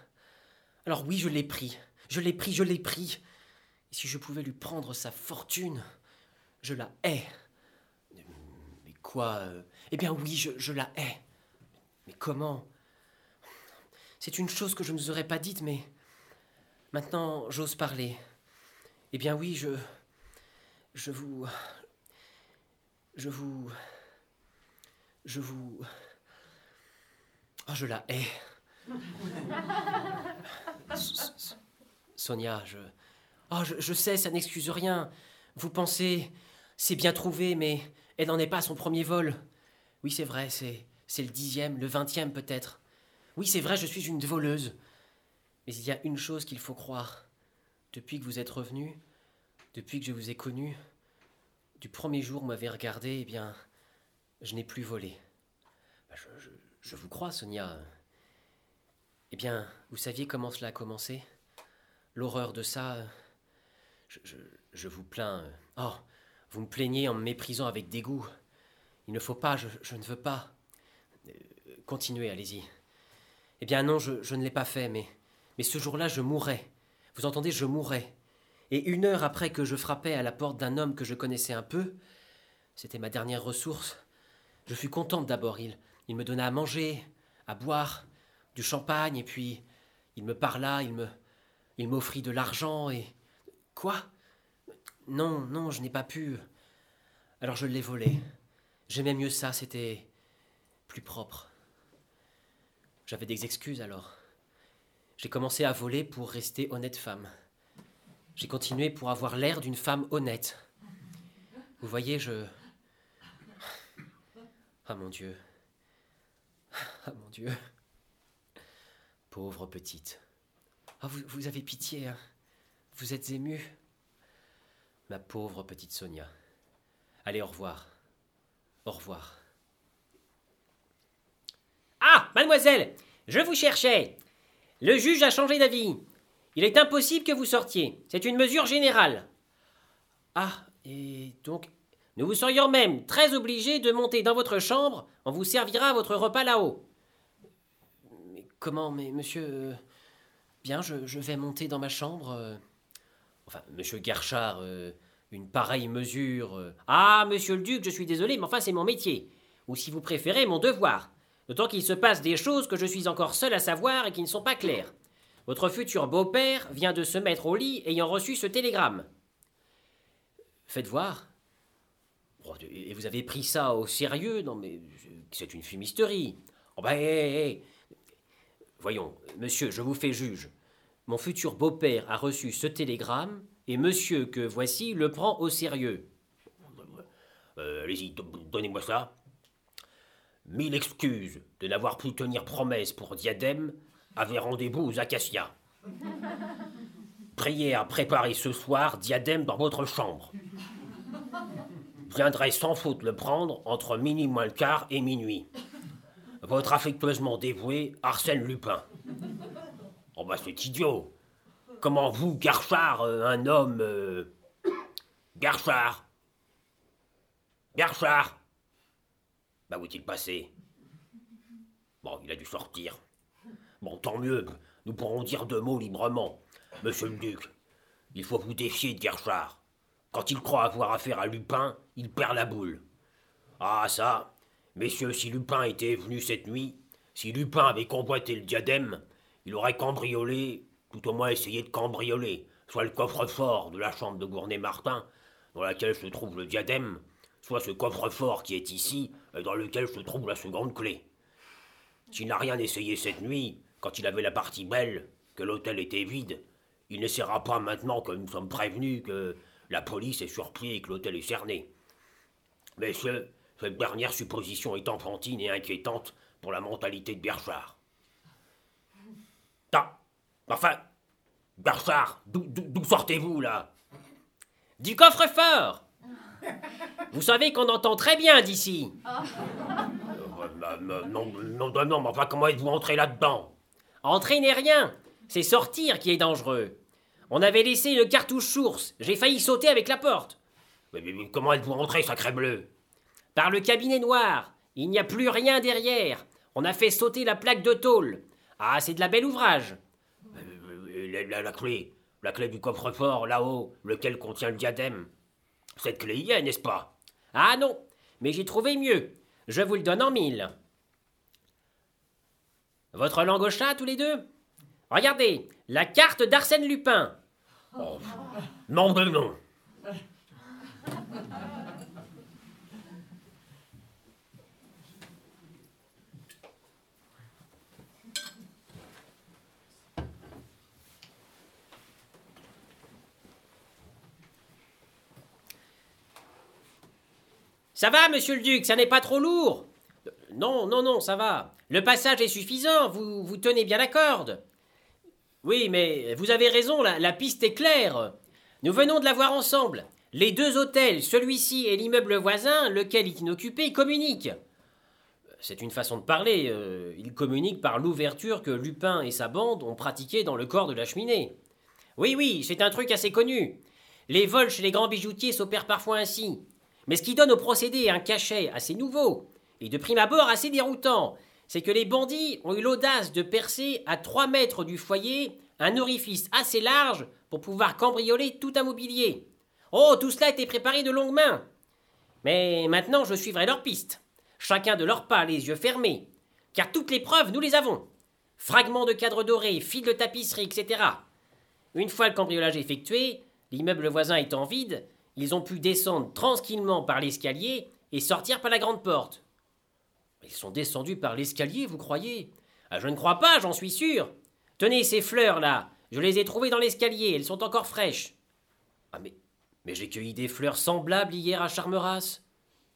S4: Alors oui, je l'ai pris. Je l'ai pris, je l'ai pris. Et si je pouvais lui prendre sa fortune, je la hais.
S2: Mais quoi euh,
S4: Eh bien oui, je, je la hais. Mais comment? C'est une chose que je ne vous aurais pas dite, mais maintenant j'ose parler. Eh bien oui, je... Je vous... Je vous... Je vous... Oh, je la hais. Sonia, je... Oh, je, sais, ça n'excuse rien. Vous pensez, c'est bien trouvé, mais elle n'en est pas à son premier vol. Oui, c'est vrai, c'est, c'est le dixième, le vingtième peut-être. Oui, c'est vrai, je suis une voleuse. Mais il y a une chose qu'il faut croire. Depuis que vous êtes revenu, depuis que je vous ai connu, du premier jour où vous m'avez regardé, eh bien, je n'ai plus volé.
S2: Bah, je, vous crois, Sonia.
S4: Eh bien, vous saviez comment cela a commencé? L'horreur de ça.
S2: Je, vous plains.
S4: Oh, vous me plaignez en me méprisant avec dégoût. Il ne faut pas, je, ne veux pas. Euh, continuez, allez-y. Eh bien non, je, ne l'ai pas fait, mais, mais ce jour-là, je mourrais. Vous entendez, je mourrais. Et une heure après que je frappais à la porte d'un homme que je connaissais un peu, c'était ma dernière ressource, je fus contente d'abord. Il, il me donna à manger, à boire, du champagne, et puis il me parla, il me, il m'offrit de l'argent et. Quoi? Non, non, je n'ai pas pu. Alors je l'ai volé. J'aimais mieux ça, c'était plus propre. J'avais des excuses alors. J'ai commencé à voler pour rester honnête femme. J'ai continué pour avoir l'air d'une femme honnête. Vous voyez, je. Ah mon Dieu. Ah mon Dieu. Pauvre petite. Ah, vous, avez pitié, hein Vous êtes ému Ma pauvre petite Sonia. Allez, au revoir. Au revoir.
S1: Ah, mademoiselle, je vous cherchais. Le juge a changé d'avis. Il est impossible que vous sortiez. C'est une mesure générale.
S4: Ah, et donc
S1: Nous vous serions même très obligés de monter dans votre chambre. On vous servira votre repas là-haut.
S4: Mais comment, mais monsieur. Euh, Bien, je, vais monter dans ma chambre. Euh.
S2: Enfin, monsieur Garchard, euh, une pareille mesure.
S1: Ah, monsieur le duc, je suis désolé, mais enfin, c'est mon métier. Ou si vous préférez, mon devoir. D'autant qu'il se passe des choses que je suis encore seul à savoir et qui ne sont pas claires. Votre futur beau-père vient de se mettre au lit ayant reçu ce télégramme.
S2: Faites voir. Et vous avez pris ça au sérieux? Non, mais c'est une fumisterie. Oh ben, hé, hé, Voyons, monsieur, je vous fais juge. Mon futur beau-père a reçu ce télégramme, et monsieur que voici le prend au sérieux.
S3: Euh, allez-y, donnez-moi ça. Mille excuses de n'avoir pu tenir promesse pour Diadème avait rendez-vous aux Acacias. Priez à préparer ce soir Diadème dans votre chambre. Viendrai sans faute le prendre entre minuit moins le quart et minuit. Votre affectueusement dévoué Arsène Lupin. Oh bah c'est idiot. Comment vous, Garchard, euh, un homme... Euh... [coughs] Garchard Garchard Où est-il passé Bon, il a dû sortir. Bon, tant mieux, nous pourrons dire deux mots librement. Monsieur le duc, il faut vous défier de Garchard. Quand il croit avoir affaire à Lupin, il perd la boule. Ah, ça Messieurs, si Lupin était venu cette nuit, si Lupin avait convoité le diadème, il aurait cambriolé, tout au moins essayé de cambrioler, soit le coffre-fort de la chambre de Gournay-Martin, dans laquelle se trouve le diadème, soit ce coffre-fort qui est ici, et dans lequel se trouve la seconde clé. S'il n'a rien essayé cette nuit, quand il avait la partie belle, que l'hôtel était vide, il n'essaiera pas maintenant que nous sommes prévenus que la police est surpris et que l'hôtel est cerné. Messieurs, cette dernière supposition est enfantine et inquiétante pour la mentalité de Berchard. Ah, enfin, Berchard, d'où sortez-vous là?
S2: Du coffre-fort Vous savez qu'on entend très bien d'ici.
S3: Euh, non, non, non, mais enfin, comment êtes-vous entré là-dedans?
S2: Entrer n'est rien, c'est sortir qui est dangereux. On avait laissé une cartouche source, j'ai failli sauter avec la porte.
S3: Mais, comment êtes-vous rentré, sacré bleu?
S2: Par le cabinet noir. Il n'y a plus rien derrière. On a fait sauter la plaque de tôle. Ah, c'est de la belle ouvrage.
S3: Euh, la, clé, la clé du coffre-fort, là-haut, lequel contient le diadème. Cette clé y est, n'est-ce pas?
S2: Ah non, mais j'ai trouvé mieux. Je vous le donne en mille. Votre langue au chat, tous les deux? Regardez, la carte d'Arsène Lupin.
S3: Oh, non, non, non.
S2: Ça va, monsieur le duc, ça n'est pas trop lourd Non, non, non, ça va. Le passage est suffisant, vous, tenez bien la corde. Oui, mais vous avez raison, la, piste est claire. Nous venons de la voir ensemble. Les deux hôtels, celui-ci et l'immeuble voisin, lequel est inoccupé, communiquent. C'est une façon de parler. Euh, ils communiquent par l'ouverture que Lupin et sa bande ont pratiquée dans le corps de la cheminée. Oui, oui, c'est un truc assez connu. Les vols chez les grands bijoutiers s'opèrent parfois ainsi. Mais ce qui donne au procédé un cachet assez nouveau, et de prime abord assez déroutant, c'est que les bandits ont eu l'audace de percer à 3 mètres du foyer un orifice assez large pour pouvoir cambrioler tout un mobilier. Oh, tout cela était préparé de longue main. Mais maintenant je suivrai leur piste, chacun de leurs pas, les yeux fermés, car toutes les preuves nous les avons. Fragments de cadres dorés, fils de tapisserie, etc. Une fois le cambriolage effectué, l'immeuble voisin étant vide, ils ont pu descendre tranquillement par l'escalier et sortir par la grande porte. Ils sont descendus par l'escalier, vous croyez? Ah, Je ne crois pas, j'en suis sûr. Tenez ces fleurs là, je les ai trouvées dans l'escalier, elles sont encore fraîches. Ah mais, mais j'ai cueilli des fleurs semblables hier à Charmeras.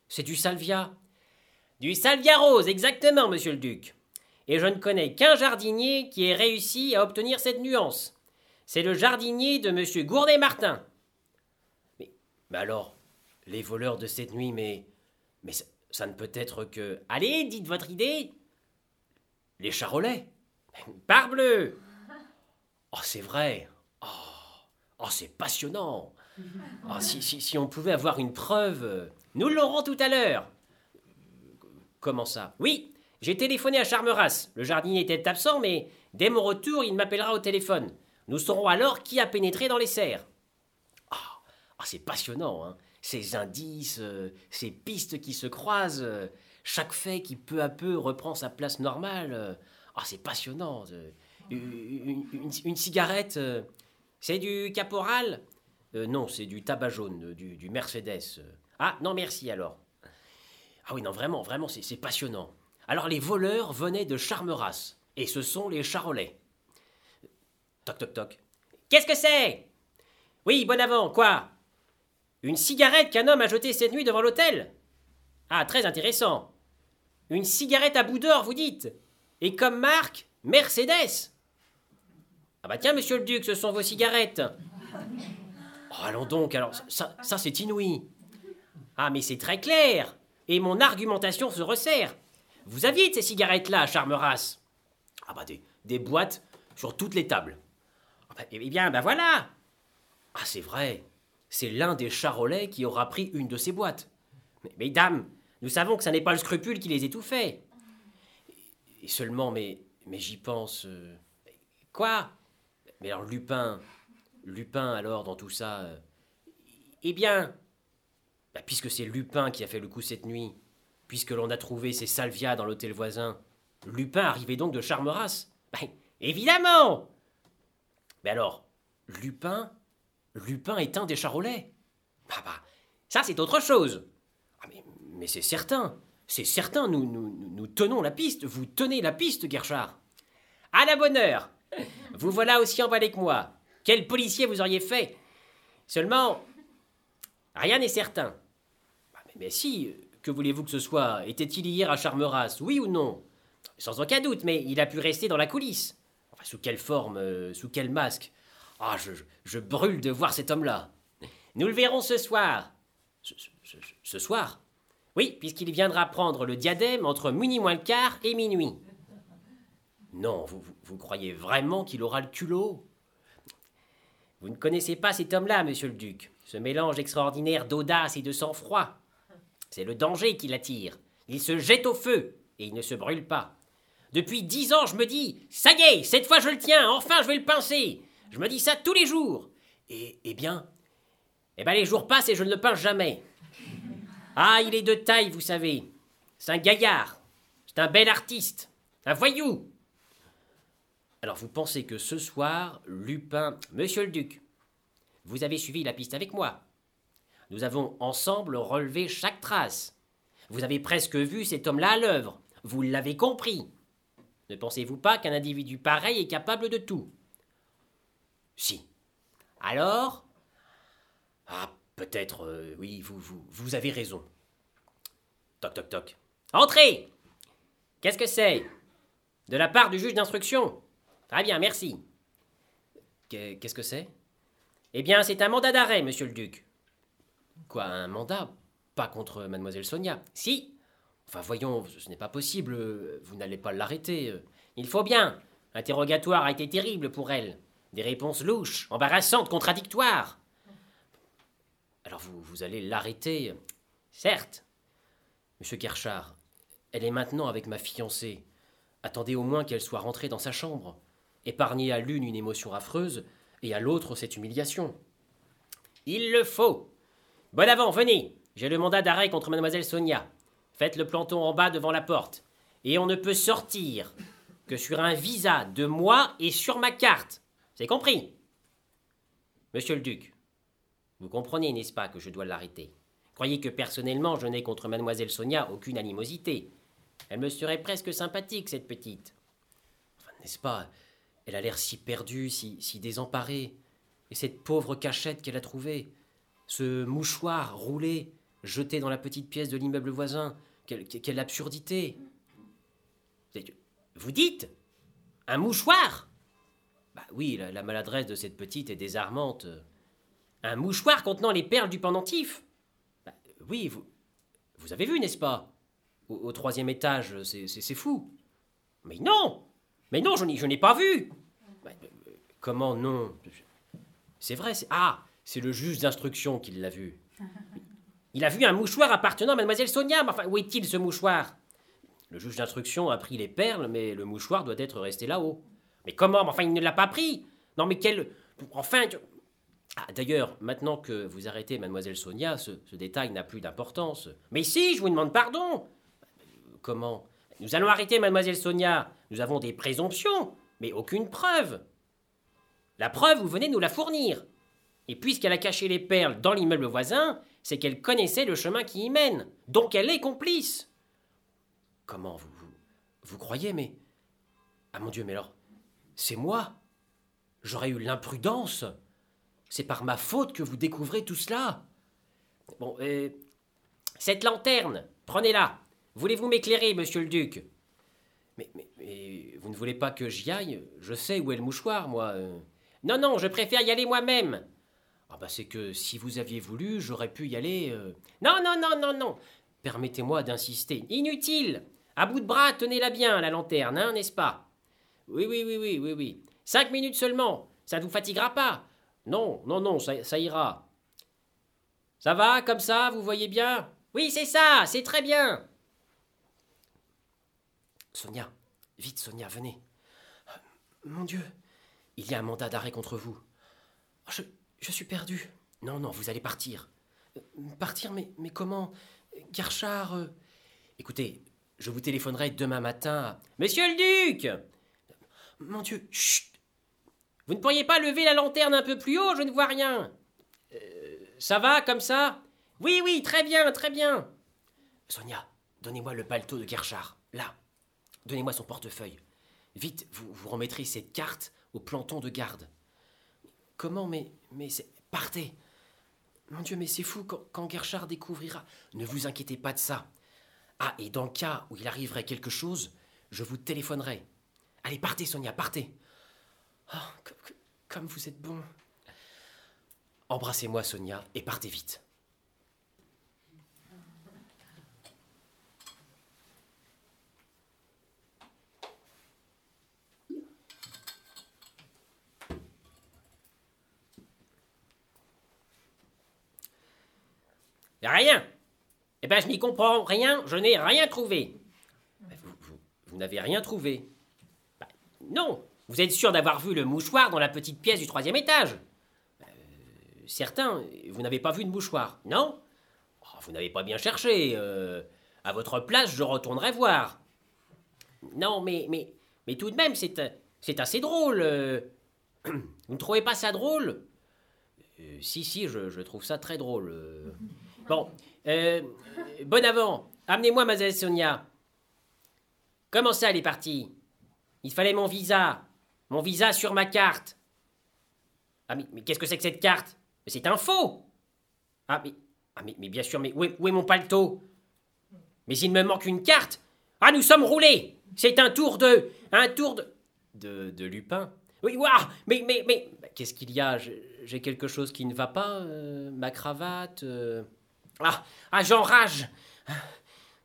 S2: C'est du salvia. Du salvia rose, exactement, monsieur le duc. Et je ne connais qu'un jardinier qui ait réussi à obtenir cette nuance. C'est le jardinier de monsieur Gourdet-Martin. Mais, mais alors, les voleurs de cette nuit, mais. Mais ça ne peut être que. Allez, dites votre idée Les charolais Parbleu Oh, c'est vrai Oh, oh c'est passionnant oh, si, si, si, on pouvait avoir une preuve. Nous l'aurons tout à l'heure Comment ça? Oui, j'ai téléphoné à Charmeras. Le jardinier était absent, mais dès mon retour, il m'appellera au téléphone. Nous saurons alors qui a pénétré dans les serres. Ah, c'est passionnant, hein ces indices, euh, ces pistes qui se croisent, euh, chaque fait qui peu à peu reprend sa place normale. Euh, ah, c'est passionnant. Une, cigarette, c'est du caporal? Non, c'est du tabac jaune, du, Mercedes. Ah, non, merci alors. Ah oui, non, vraiment, vraiment, c'est passionnant. Alors, les voleurs venaient de Charmeras, et ce sont les Charolais. Toc, toc, toc. Qu'est-ce que c'est? Oui, bon avant, quoi? Une cigarette qu'un homme a jetée cette nuit devant l'hôtel Ah, très intéressant. Une cigarette à bout d'or, vous dites Et comme marque, Mercedes Ah bah tiens, monsieur le duc, ce sont vos cigarettes. Oh, allons donc, alors, ça, c'est inouï. Ah, mais c'est très clair. Et mon argumentation se resserre. Vous aviez de ces cigarettes-là, Charmeras Ah bah des, des boîtes sur toutes les tables. Ah bah, eh bien, bah voilà Ah, c'est vrai c'est l'un des charolais qui aura pris une de ces boîtes. Mais, mesdames, nous savons que ce n'est pas le scrupule qui les étouffait. Et seulement, mais, j'y pense. Euh, quoi? Mais alors, Lupin. Lupin, alors, dans tout ça. Euh, eh bien. Bah, puisque c'est Lupin qui a fait le coup cette nuit, puisque l'on a trouvé ces salvias dans l'hôtel voisin, Lupin arrivait donc de Charmeras
S3: ben, Évidemment
S2: Mais alors, Lupin Lupin est un des charolais
S3: Bah bah, ça c'est autre chose.
S2: Ah, mais, c'est certain, c'est certain, nous, tenons la piste, vous tenez la piste, Gerchard.
S3: À la bonne heure Vous voilà aussi emballé que moi. Quel policier vous auriez fait? Seulement, rien n'est certain.
S2: Bah, mais, si, que voulez-vous que ce soit? Était-il hier à Charmeras, oui ou non?
S3: Sans aucun doute, mais il a pu rester dans la coulisse.
S2: Enfin, sous quelle forme euh, Sous quel masque? Ah, je, brûle de voir cet homme-là.
S3: Nous le verrons ce soir.
S2: Ce, soir?
S3: Oui, puisqu'il viendra prendre le diadème entre minuit moins le quart et minuit.
S2: Non, vous, croyez vraiment qu'il aura le culot?
S3: Vous ne connaissez pas cet homme-là, monsieur le duc. Ce mélange extraordinaire d'audace et de sang-froid. C'est le danger qui l'attire. Il se jette au feu et il ne se brûle pas. Depuis dix ans, je me dis Ça y est, cette fois je le tiens, enfin je vais le pincer. Je me dis ça tous les jours.
S2: Et, eh bien
S3: Eh bien, les jours passent et je ne le pince jamais. Ah, il est de taille, vous savez. C'est un gaillard. C'est un bel artiste. Un voyou.
S2: Alors vous pensez que ce soir, Lupin...
S3: Monsieur le duc, vous avez suivi la piste avec moi. Nous avons ensemble relevé chaque trace. Vous avez presque vu cet homme-là à l'œuvre. Vous l'avez compris. Ne pensez-vous pas qu'un individu pareil est capable de tout?
S2: Si.
S3: Alors?
S2: Ah, peut-être, euh, oui, vous, vous, vous avez raison. Toc, toc, toc.
S3: Entrez Qu'est-ce que c'est? De la part du juge d'instruction? Très bien, merci.
S2: Qu'est-ce que c'est?
S3: Eh bien, c'est un mandat d'arrêt, monsieur le duc.
S2: Quoi, un mandat? Pas contre mademoiselle Sonia
S3: Si.
S2: Enfin, voyons, ce n'est pas possible. Vous n'allez pas l'arrêter.
S3: Il faut bien. L'interrogatoire a été terrible pour elle. Des réponses louches, embarrassantes, contradictoires.
S2: Alors vous, allez l'arrêter
S3: Certes.
S2: Monsieur Kerchard, elle est maintenant avec ma fiancée. Attendez au moins qu'elle soit rentrée dans sa chambre. Épargnez à l'une une émotion affreuse et à l'autre cette humiliation.
S3: Il le faut. Bon avant, venez. J'ai le mandat d'arrêt contre mademoiselle Sonia. Faites le planton en bas devant la porte. Et on ne peut sortir que sur un visa de moi et sur ma carte. C'est compris? Monsieur le duc, vous comprenez, n'est-ce pas, que je dois l'arrêter? Croyez que personnellement, je n'ai contre mademoiselle Sonia aucune animosité. Elle me serait presque sympathique, cette petite.
S2: Enfin, n'est-ce pas? Elle a l'air si perdue, si, désemparée. Et cette pauvre cachette qu'elle a trouvée, ce mouchoir roulé, jeté dans la petite pièce de l'immeuble voisin, quelle absurdité
S3: Vous dites Un mouchoir
S2: Bah oui, la, maladresse de cette petite est désarmante.
S3: Un mouchoir contenant les perles du pendentif
S2: bah, Oui, vous, avez vu, n'est-ce pas? Au, troisième étage, c'est fou.
S3: Mais non Mais non, je n'ai pas vu
S2: bah, euh, Comment non? C'est vrai, c'est... Ah C'est le juge d'instruction qui l'a vu.
S3: Il a vu un mouchoir appartenant à mademoiselle Sonia, mais enfin, où est-il ce mouchoir?
S2: Le juge d'instruction a pris les perles, mais le mouchoir doit être resté là-haut.
S3: Mais comment? Enfin, il ne l'a pas pris Non, mais quel... Enfin...
S2: Ah, d'ailleurs, maintenant que vous arrêtez mademoiselle Sonia, ce détail n'a plus d'importance.
S3: Mais si, je vous demande pardon
S2: Comment?
S3: Nous allons arrêter mademoiselle Sonia. Nous avons des présomptions, mais aucune preuve. La preuve, vous venez nous la fournir. Et puisqu'elle a caché les perles dans l'immeuble voisin, c'est qu'elle connaissait le chemin qui y mène. Donc elle est complice.
S2: Comment vous, vous, vous croyez, mais... Ah mon Dieu, mais alors... C'est moi J'aurais eu l'imprudence C'est par ma faute que vous découvrez tout cela
S3: Bon, euh, cette lanterne, prenez-la. Voulez-vous m'éclairer, monsieur le duc?
S2: Mais, mais, vous ne voulez pas que j'y aille? Je sais où est le mouchoir, moi. Euh.
S3: Non, non, je préfère y aller moi-même.
S2: Ah bah c'est que si vous aviez voulu, j'aurais pu y aller. Euh.
S3: Non, non, non, non, non.
S2: Permettez-moi d'insister.
S3: Inutile. À bout de bras, tenez-la bien, la lanterne, hein, n'est-ce pas?
S2: Oui, oui, oui, oui, oui, oui.
S3: Cinq minutes seulement. Ça ne vous fatiguera pas
S2: Non, non, non, ça, ira.
S3: Ça va, comme ça, vous voyez bien? Oui, c'est ça, c'est très bien.
S2: Sonia, vite, Sonia, venez. Mon Dieu, il y a un mandat d'arrêt contre vous. Oh, je, je, suis perdu. Non, non, vous allez partir. Partir, mais, mais comment? Garchard. Euh,
S4: Écoutez, je vous téléphonerai demain matin.
S2: Monsieur le duc
S4: Mon Dieu, chut
S2: Vous ne pourriez pas lever la lanterne un peu plus haut Je ne vois rien. Euh, ça va comme ça? Oui, oui, très bien, très bien.
S4: Sonia, donnez-moi le paletot de Gerchard. Là. Donnez-moi son portefeuille. Vite, vous, remettrez cette carte au planton de garde. Comment, mais, mais c'est. Partez Mon Dieu, mais c'est fou quand, quand Gerchard découvrira. Ne vous inquiétez pas de ça. Ah, et dans le cas où il arriverait quelque chose, je vous téléphonerai. Allez, partez, Sonia, partez. Oh, comme, vous êtes bon. Embrassez-moi, Sonia, et partez vite.
S2: Rien. Eh ben, je n'y comprends rien, je n'ai rien trouvé.
S4: Vous n'avez rien trouvé.
S2: Non, vous êtes sûr d'avoir vu le mouchoir dans la petite pièce du troisième étage?
S4: Euh, Certains, vous n'avez pas vu de mouchoir, non? Oh, Vous n'avez pas bien cherché. euh, à votre place, je retournerai voir.
S2: Non, mais, mais, tout de même, c'est, euh, assez drôle. euh. [clears throat] Vous ne trouvez pas ça drôle?
S4: Si, si, je, trouve ça très drôle.
S2: Bon, bon avant, amenez-moi Mademoiselle Sonia. Comment ça, elle est partie? Il fallait mon visa. Mon visa sur ma carte. Ah, mais, qu'est-ce que c'est que cette carte? Mais c'est un faux! Ah, mais, ah, mais, bien sûr, mais où est, mon paletot? Mais il me manque une carte. Ah, nous sommes roulés. C'est un tour de... Un tour de...
S4: De, de Lupin.
S2: Oui, waouh Mais, mais, mais...
S4: Qu'est-ce qu'il y a? J'ai j'ai quelque chose qui ne va pas euh, Ma cravate euh,
S2: Ah, ah j'enrage.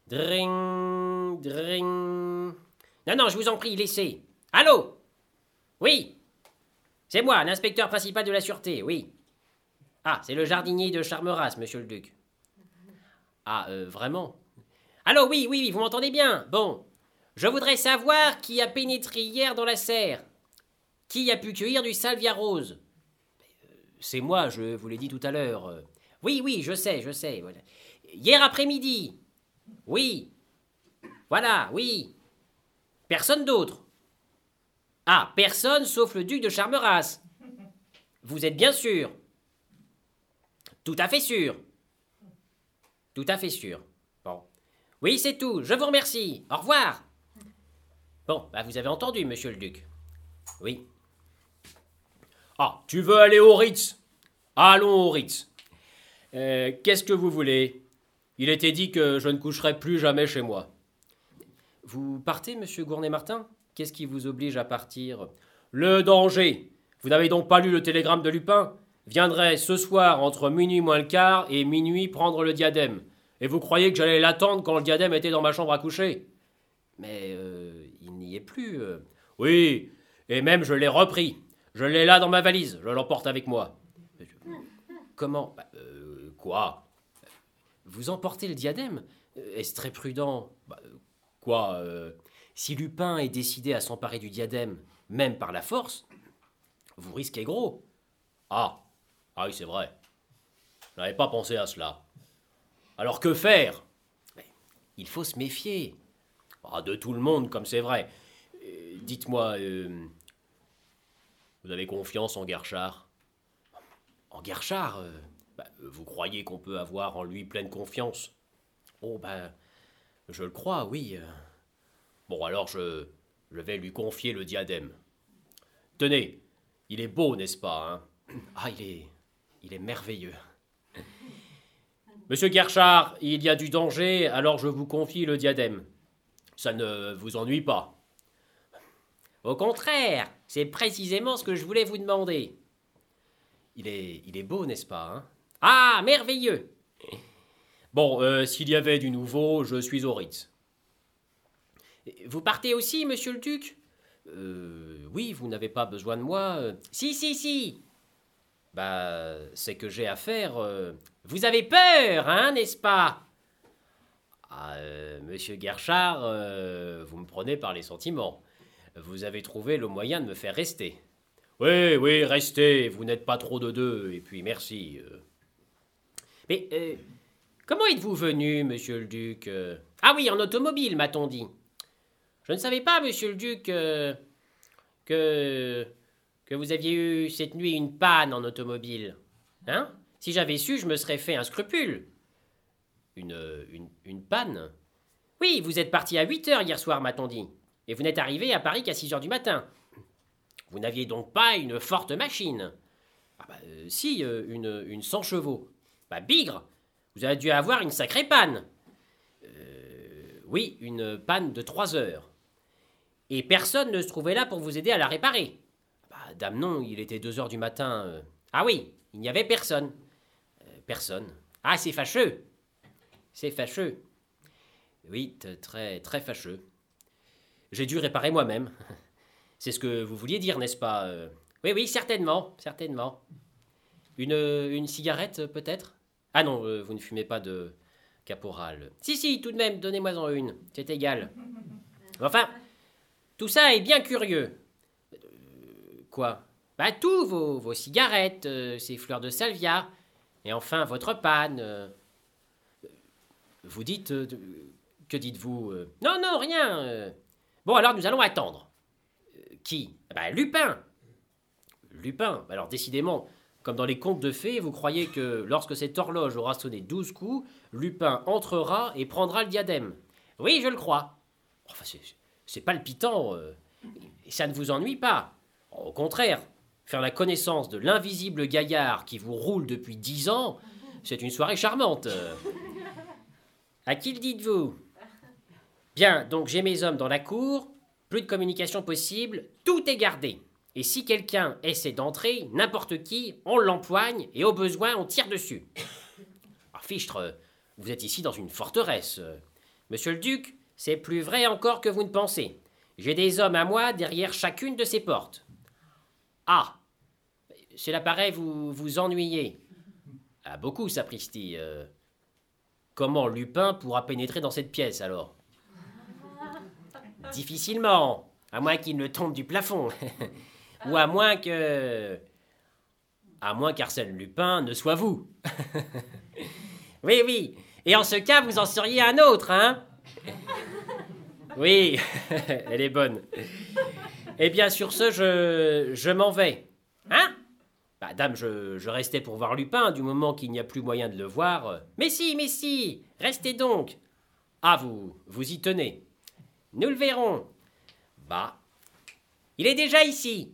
S2: Dring, dring. Non, non, je vous en prie, laissez. Allô? Oui C'est moi, l'inspecteur principal de la sûreté, oui. Ah, c'est le jardinier de Charmeras, monsieur le duc.
S4: Ah, euh, vraiment?
S2: Allô, oui, oui, oui, vous m'entendez bien? Bon. Je voudrais savoir qui a pénétré hier dans la serre. Qui a pu cueillir du salvia rose?
S4: C'est moi, je vous l'ai dit tout à l'heure. euh.
S2: Oui, oui, je sais, je sais. Hier après-midi. Oui. Voilà, oui. Personne d'autre. Ah, personne sauf le duc de Charmeras. Vous êtes bien sûr Tout à fait sûr. Tout à fait sûr. Bon. Oui, c'est tout. Je vous remercie. Au revoir. Bon, bah vous avez entendu, monsieur le duc. Oui.
S3: Ah, tu veux aller au Ritz? Allons au Ritz. Euh, Qu'est-ce que vous voulez? Il était dit que je ne coucherais plus jamais chez moi.
S4: Vous partez, monsieur Gournay-Martin? Qu'est-ce qui vous oblige à partir?
S3: Le danger Vous n'avez donc pas lu le télégramme de Lupin? Viendrait ce soir entre minuit moins le quart et minuit prendre le diadème. Et vous croyez que j'allais l'attendre quand le diadème était dans ma chambre à coucher?
S4: Mais euh, il n'y est plus. euh.
S3: Oui, et même je l'ai repris. Je l'ai là dans ma valise, je l'emporte avec moi.
S4: Comment? Bah,
S3: Euh, quoi?
S4: Vous emportez le diadème? Est-ce très prudent?
S3: Bah, Quoi euh,
S4: Si Lupin est décidé à s'emparer du diadème, même par la force, vous risquez gros.
S3: Ah, ah oui, c'est vrai. Je n'avais pas pensé à cela. Alors que faire?
S4: Il faut se méfier.
S3: Ah, De tout le monde, comme c'est vrai. Euh, Dites-moi, euh, vous avez confiance en Gerchard
S4: En Gerchard, euh,
S3: Bah, Vous croyez qu'on peut avoir en lui pleine confiance?
S4: Oh ben, je le crois, oui. euh.
S3: Bon, alors je, je vais lui confier le diadème. Tenez, il est beau, n'est-ce pas hein? [clears throat]
S4: Ah, il est, il est merveilleux. [laughs]
S3: Monsieur Gerchard, il y a du danger, alors je vous confie le diadème. Ça ne vous ennuie pas?
S2: Au contraire, c'est précisément ce que je voulais vous demander.
S4: Il est, il est beau, n'est-ce pas hein?
S2: Ah, merveilleux
S3: Bon, euh, s'il y avait du nouveau, je suis au Ritz.
S2: Vous partez aussi, monsieur le duc?
S4: Euh, oui, vous n'avez pas besoin de moi.
S2: Si, si, si
S4: Bah, c'est que j'ai affaire. euh,
S2: Vous avez peur, hein, n'est-ce pas?
S4: Ah, euh, monsieur Gerchard, vous me prenez par les sentiments. Vous avez trouvé le moyen de me faire rester.
S3: Oui, oui, restez, vous n'êtes pas trop de deux, et puis merci.
S2: Mais comment êtes-vous venu, monsieur le duc euh? Ah oui, en automobile, m'a-t-on dit. Je ne savais pas, monsieur le duc, euh, que. que vous aviez eu cette nuit une panne en automobile. Hein? Si j'avais su, je me serais fait un scrupule. Une, une, panne? Oui, vous êtes parti à 8 heures hier soir, m'a-t-on dit. Et vous n'êtes arrivé à Paris qu'à 6 heures du matin. Vous n'aviez donc pas une forte machine Ah bah, euh, si, une, une 100 chevaux. Bah, bigre Vous avez dû avoir une sacrée panne. Euh, oui, une panne de 3 heures. Et personne ne se trouvait là pour vous aider à la réparer. Bah, dame non, il était 2 heures du matin. euh. Ah oui, il n'y avait personne. Euh, personne. Ah, c'est fâcheux. C'est fâcheux. Oui, très, très fâcheux. J'ai dû réparer moi-même. [laughs] C'est ce que vous vouliez dire, n'est-ce pas Oui, oui, certainement, certainement. Une cigarette, peut-être? Ah non, euh, vous ne fumez pas de caporal. Si, si, tout de même, donnez-moi-en une. C'est égal. Enfin, tout ça est bien curieux. Euh, quoi? Bah, tout, vos, cigarettes, euh, ces fleurs de salvia, et enfin votre panne. Vous dites. que dites-vous Non, non, rien. Bon, alors nous allons attendre. Qui? Ah Bah, Lupin Lupin Alors, décidément, comme dans les contes de fées, vous croyez que lorsque cette horloge aura sonné douze coups, Lupin entrera et prendra le diadème. Oui, je le crois. Enfin, c'est- palpitant. euh, et ça ne vous ennuie pas. Au contraire, faire la connaissance de l'invisible gaillard qui vous roule depuis dix ans, c'est une soirée charmante. À qui le dites-vous? Bien, donc j'ai mes hommes dans la cour, plus de communication possible, tout est gardé. Et si quelqu'un essaie d'entrer, n'importe qui, on l'empoigne et au besoin on tire dessus. Ah, Fichtre, vous êtes ici dans une forteresse. Monsieur le duc, c'est plus vrai encore que vous ne pensez. J'ai des hommes à moi derrière chacune de ces portes. Ah Cela paraît vous vous ennuyer. Ah, beaucoup, sapristi. euh. Comment Lupin pourra pénétrer dans cette pièce alors? Difficilement, à moins qu'il ne tombe du plafond. [laughs] Ou à moins que. À moins qu'Arsène Lupin ne soit vous. [laughs] oui, oui. Et en ce cas, vous en seriez un autre, hein Oui, [laughs] elle est bonne. Eh bien, sur ce, je, je m'en vais. Hein? Bah, dame, je, je restais pour voir Lupin, du moment qu'il n'y a plus moyen de le voir. Mais si, mais si Restez donc Ah, vous, vous y tenez. Nous le verrons. Bah, il est déjà ici.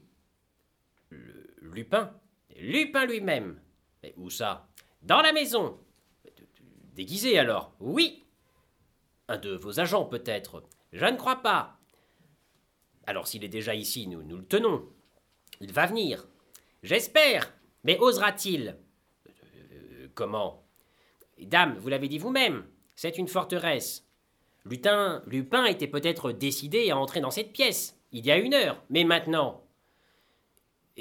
S2: Lupin Lupin lui-même. Mais où ça? Dans la maison. Déguisé alors Oui. Un de vos agents peut-être. Je ne crois pas. Alors s'il est déjà ici, nous, le tenons. Il va venir. J'espère. Mais osera-t-il? Euh, Comment? Dame, vous l'avez dit vous-même. C'est une forteresse. Lupin était peut-être décidé à entrer dans cette pièce, il y a une heure, mais maintenant.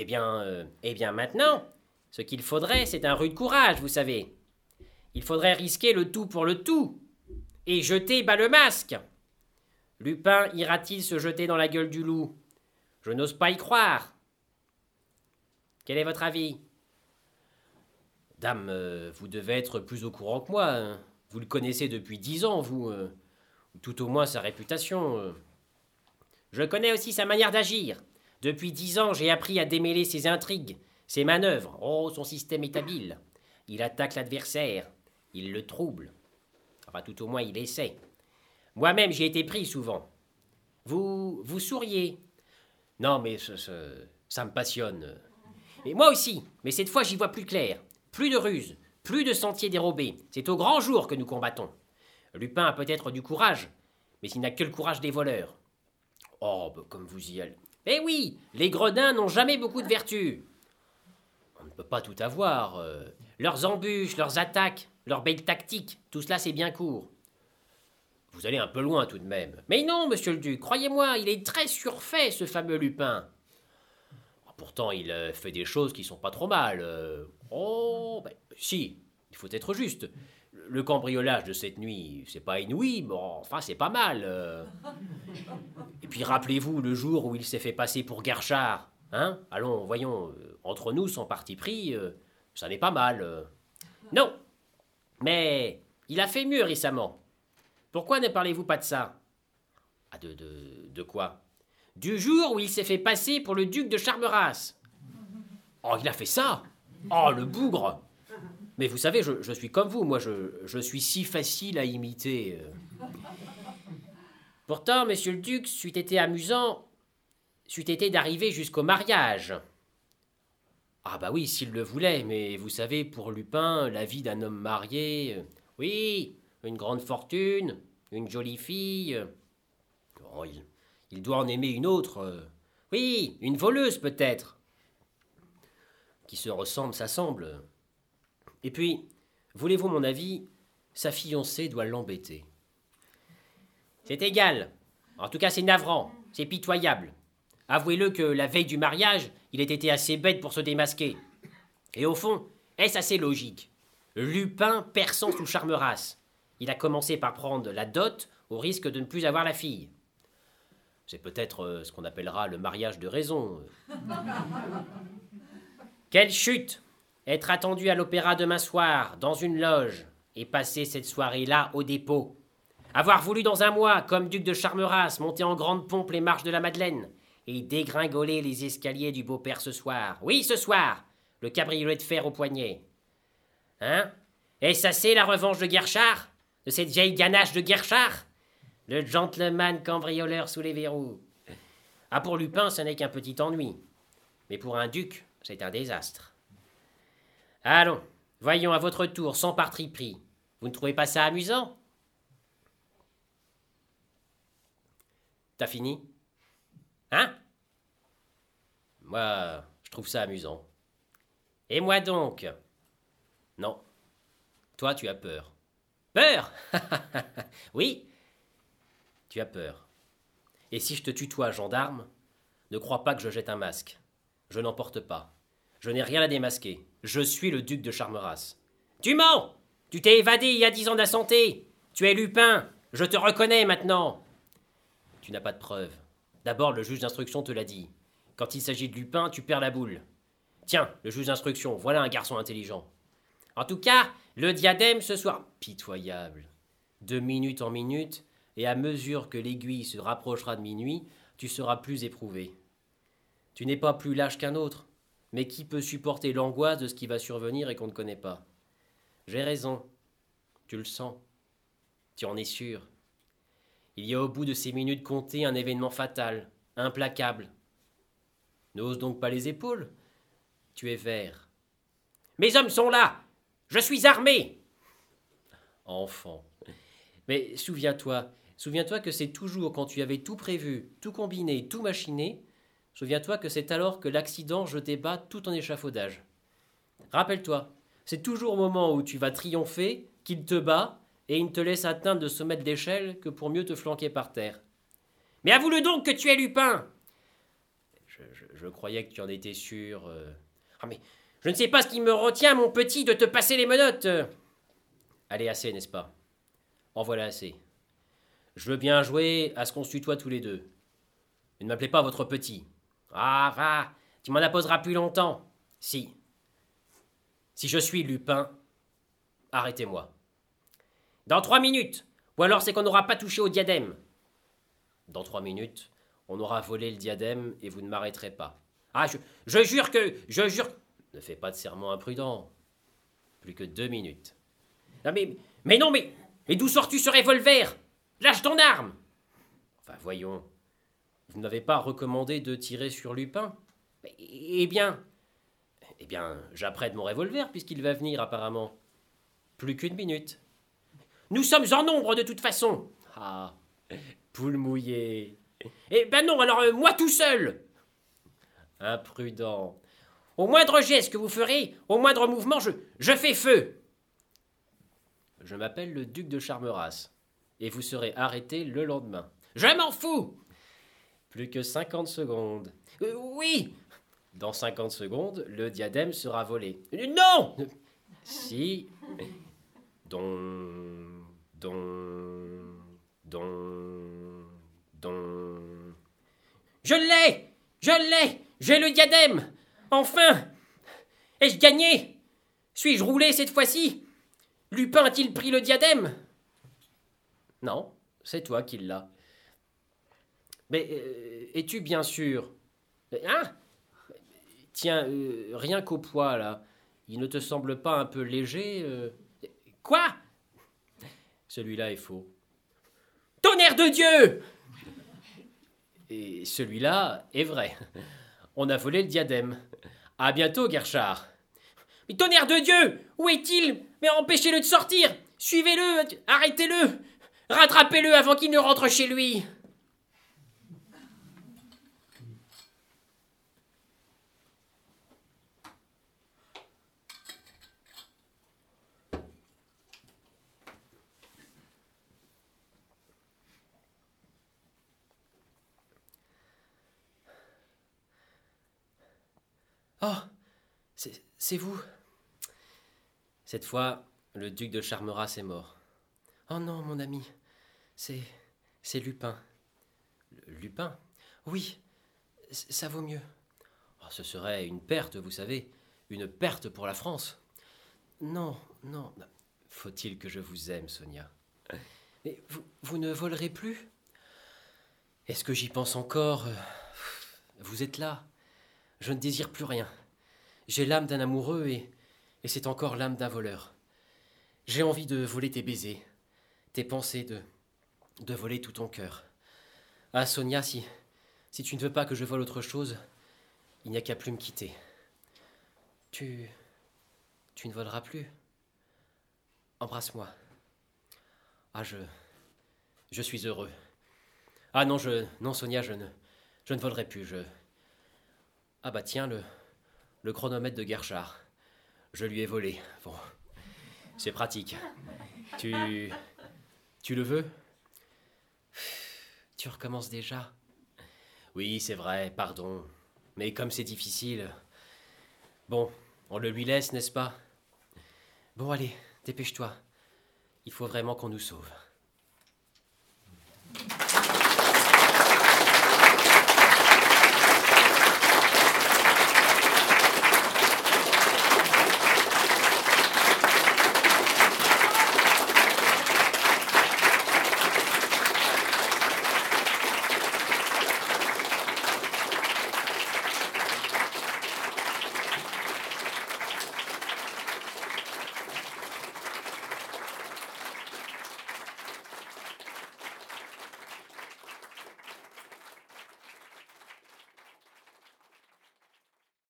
S2: Eh bien, euh, eh bien maintenant, ce qu'il faudrait, c'est un rude courage, vous savez. Il faudrait risquer le tout pour le tout, et jeter bas le masque. Lupin ira-t-il se jeter dans la gueule du loup? Je n'ose pas y croire. Quel est votre avis? Dame, euh, vous devez être plus au courant que moi. hein. Vous le connaissez depuis dix ans, vous. euh, tout au moins sa réputation. Je connais aussi sa manière d'agir. Depuis dix ans, j'ai appris à démêler ses intrigues, ses manœuvres. Oh, son système est habile. Il attaque l'adversaire. Il le trouble. Enfin, tout au moins, il essaie. Moi-même, j'ai été pris souvent. Vous, vous souriez. Non, mais ça me passionne. Et moi aussi, mais cette fois, j'y vois plus clair. Plus de ruses, plus de sentiers dérobés. C'est au grand jour que nous combattons. Lupin a peut-être du courage, mais il n'a que le courage des voleurs. Oh, bah, comme vous y allez. Eh oui, les gredins n'ont jamais beaucoup de vertu. On ne peut pas tout avoir. euh. Leurs embûches, leurs attaques, leurs belles tactiques, tout cela c'est bien court. Vous allez un peu loin tout de même. Mais non, monsieur le duc, croyez-moi, il est très surfait, ce fameux Lupin. Ah, Pourtant, il euh, fait des choses qui sont pas trop mal. euh. Oh, ben, si, il faut être juste. Le cambriolage de cette nuit, c'est pas inouï, mais enfin, c'est pas mal. euh. Et puis rappelez-vous le jour où il s'est fait passer pour Garchard. Hein Allons, voyons, euh, entre nous, son parti pris, euh, ça n'est pas mal. Non, mais il a fait mieux récemment.
S3: Pourquoi ne parlez-vous pas de ça?
S2: Ah, de, de, de quoi?
S3: Du jour où il s'est fait passer pour le duc de Charmeras.
S2: Oh, il a fait ça? Oh, le bougre Mais vous savez, je, suis comme vous, moi, je, suis si facile à imiter. Euh.
S3: Pourtant, monsieur le duc, c'eût été amusant, c'eût été d'arriver jusqu'au mariage.
S2: Ah bah oui, s'il le voulait, mais vous savez, pour Lupin, la vie d'un homme marié... Euh,
S3: oui, une grande fortune, une jolie fille.
S2: Oh, il, doit en aimer une autre. Euh.
S3: Oui, une voleuse peut-être.
S2: Qui se ressemble, ça semble. Et puis, voulez-vous mon avis, sa fiancée doit l'embêter.
S3: C'est égal. En tout cas, c'est navrant, c'est pitoyable. Avouez-le que la veille du mariage, il ait été assez bête pour se démasquer. Et au fond, est-ce assez logique? Lupin perçant sous Charmeras. Il a commencé par prendre la dot au risque de ne plus avoir la fille.
S2: C'est peut-être euh, ce qu'on appellera le mariage de raison. [laughs]
S3: Quelle chute Être attendu à l'opéra demain soir, dans une loge, et passer cette soirée-là au dépôt. Avoir voulu dans un mois, comme duc de Charmeras, monter en grande pompe les marches de la Madeleine, et dégringoler les escaliers du beau-père ce soir. Oui, ce soir Le cabriolet de fer au poignet. Hein? Ça c'est la revanche de Guerchard? De cette vieille ganache de Guerchard? Le gentleman cambrioleur sous les verrous. Ah, pour Lupin, ce n'est qu'un petit ennui. Mais pour un duc, c'est un désastre. Allons, voyons à votre tour, sans parti. Vous ne trouvez pas ça amusant?
S2: T'as fini?
S3: Hein?
S2: Moi, je trouve ça amusant.
S3: Et moi donc?
S2: Non. Toi, tu as peur.
S3: Peur? [laughs] Oui.
S2: Tu as peur. Et si je te tutoie, gendarme, ne crois pas que je jette un masque. Je n'en porte pas. Je n'ai rien à démasquer. Je suis le duc de Charmeras.
S3: Tu mens Tu t'es évadé il y a dix ans de la santé Tu es Lupin Je te reconnais maintenant
S2: Tu n'as pas de preuves. D'abord, le juge d'instruction te l'a dit. Quand il s'agit de Lupin, tu perds la boule. Tiens, le juge d'instruction, voilà un garçon intelligent.
S3: En tout cas, le diadème ce soir.
S2: Pitoyable. De minute en minute, et à mesure que l'aiguille se rapprochera de minuit, tu seras plus éprouvé. Tu n'es pas plus lâche qu'un autre, mais qui peut supporter l'angoisse de ce qui va survenir et qu'on ne connaît pas J'ai raison. Tu le sens. Tu en es sûr. Il y a au bout de ces minutes comptées un événement fatal, implacable. N'ose donc pas les épaules. Tu es vert.
S3: Mes hommes sont là. Je suis armé.
S2: Enfant. Mais souviens-toi, souviens-toi que c'est toujours quand tu avais tout prévu, tout combiné, tout machiné, souviens-toi que c'est alors que l'accident jetait bas tout en échafaudage. Rappelle-toi, c'est toujours au moment où tu vas triompher qu'il te bat et il ne te laisse atteindre de sommet d'échelle que pour mieux te flanquer par terre.
S3: Mais avoue-le donc que tu es Lupin
S2: je, croyais que tu en étais sûr. Euh.
S3: Ah mais je ne sais pas ce qui me retient, mon petit, de te passer les menottes.
S2: Allez, assez, n'est-ce pas? En voilà assez. Je veux bien jouer à ce qu'on se tutoie tous les deux. Ne m'appelez pas votre petit.
S3: Ah, va, tu m'en apposeras plus longtemps.
S2: Si. Si je suis Lupin, arrêtez-moi.
S3: Dans trois minutes. Ou alors c'est qu'on n'aura pas touché au diadème.
S2: Dans trois minutes, on aura volé le diadème et vous ne m'arrêterez pas.
S3: Ah, je, je jure que. Je jure.
S2: Ne fais pas de serment imprudent. Plus que deux minutes.
S3: Non, mais. Mais non, mais. Mais d'où sors-tu ce revolver? Lâche ton arme
S2: Enfin, voyons. Vous ne m'avez pas recommandé de tirer sur Lupin
S3: Eh bien.
S2: Eh bien, j'apprête mon revolver puisqu'il va venir apparemment. Plus qu'une minute.
S3: Nous sommes en nombre de toute façon.
S2: Ah, poule mouillée.
S3: Eh ben non, alors euh, moi tout seul.
S2: Imprudent.
S3: Au moindre geste que vous ferez, au moindre mouvement, je, je fais feu.
S2: Je m'appelle le duc de Charmeras, et vous serez arrêté le lendemain.
S3: Je m'en fous.
S2: Plus que cinquante secondes.
S3: Euh, oui.
S2: Dans cinquante secondes, le diadème sera volé.
S3: Non
S2: Si. Don don, don, don.
S3: Je l'ai Je l'ai J'ai le diadème Enfin Ai-je gagné? Suis-je roulé cette fois-ci? Lupin a-t-il pris le diadème?
S2: Non, c'est toi qui l'as. Mais euh, es-tu bien sûr? Hein? Tiens, euh, rien qu'au poids, là, il ne te semble pas un peu léger euh
S3: Quoi?
S2: Celui-là est faux.
S3: Tonnerre de Dieu
S2: Et celui-là est vrai. On a volé le diadème. À bientôt, Gerchard.
S3: Mais tonnerre de Dieu Où est-il? Mais empêchez-le de sortir Suivez-le Arrêtez-le Rattrapez-le avant qu'il ne rentre chez lui
S2: Oh C'est vous Cette fois, le duc de Charmeras est mort. Oh non, mon ami, c'est. c'est Lupin. Lupin? Oui, ça vaut mieux. Oh, ce serait une perte, vous savez, une perte pour la France. Non, non. Faut-il que je vous aime, Sonia? Mais vous, vous ne volerez plus? Est-ce que j'y pense encore? Vous êtes là. Je ne désire plus rien. J'ai l'âme d'un amoureux et, c'est encore l'âme d'un voleur. J'ai envie de voler tes baisers, tes pensées, de, de voler tout ton cœur. Ah, Sonia, si, si tu ne veux pas que je vole autre chose, il n'y a qu'à plus me quitter. Tu. Tu ne voleras plus Embrasse-moi. Ah, je. Je suis heureux. Ah non, je. Non, Sonia, je ne. Je ne volerai plus, je. Ah bah tiens, le. Le chronomètre de Gerchard. Je lui ai volé. Bon. C'est pratique. Tu. Tu le veux? Tu recommences déjà? Oui, c'est vrai, pardon. Mais comme c'est difficile. Bon, on le lui laisse, n'est-ce pas? Bon, allez, dépêche-toi. Il faut vraiment qu'on nous sauve.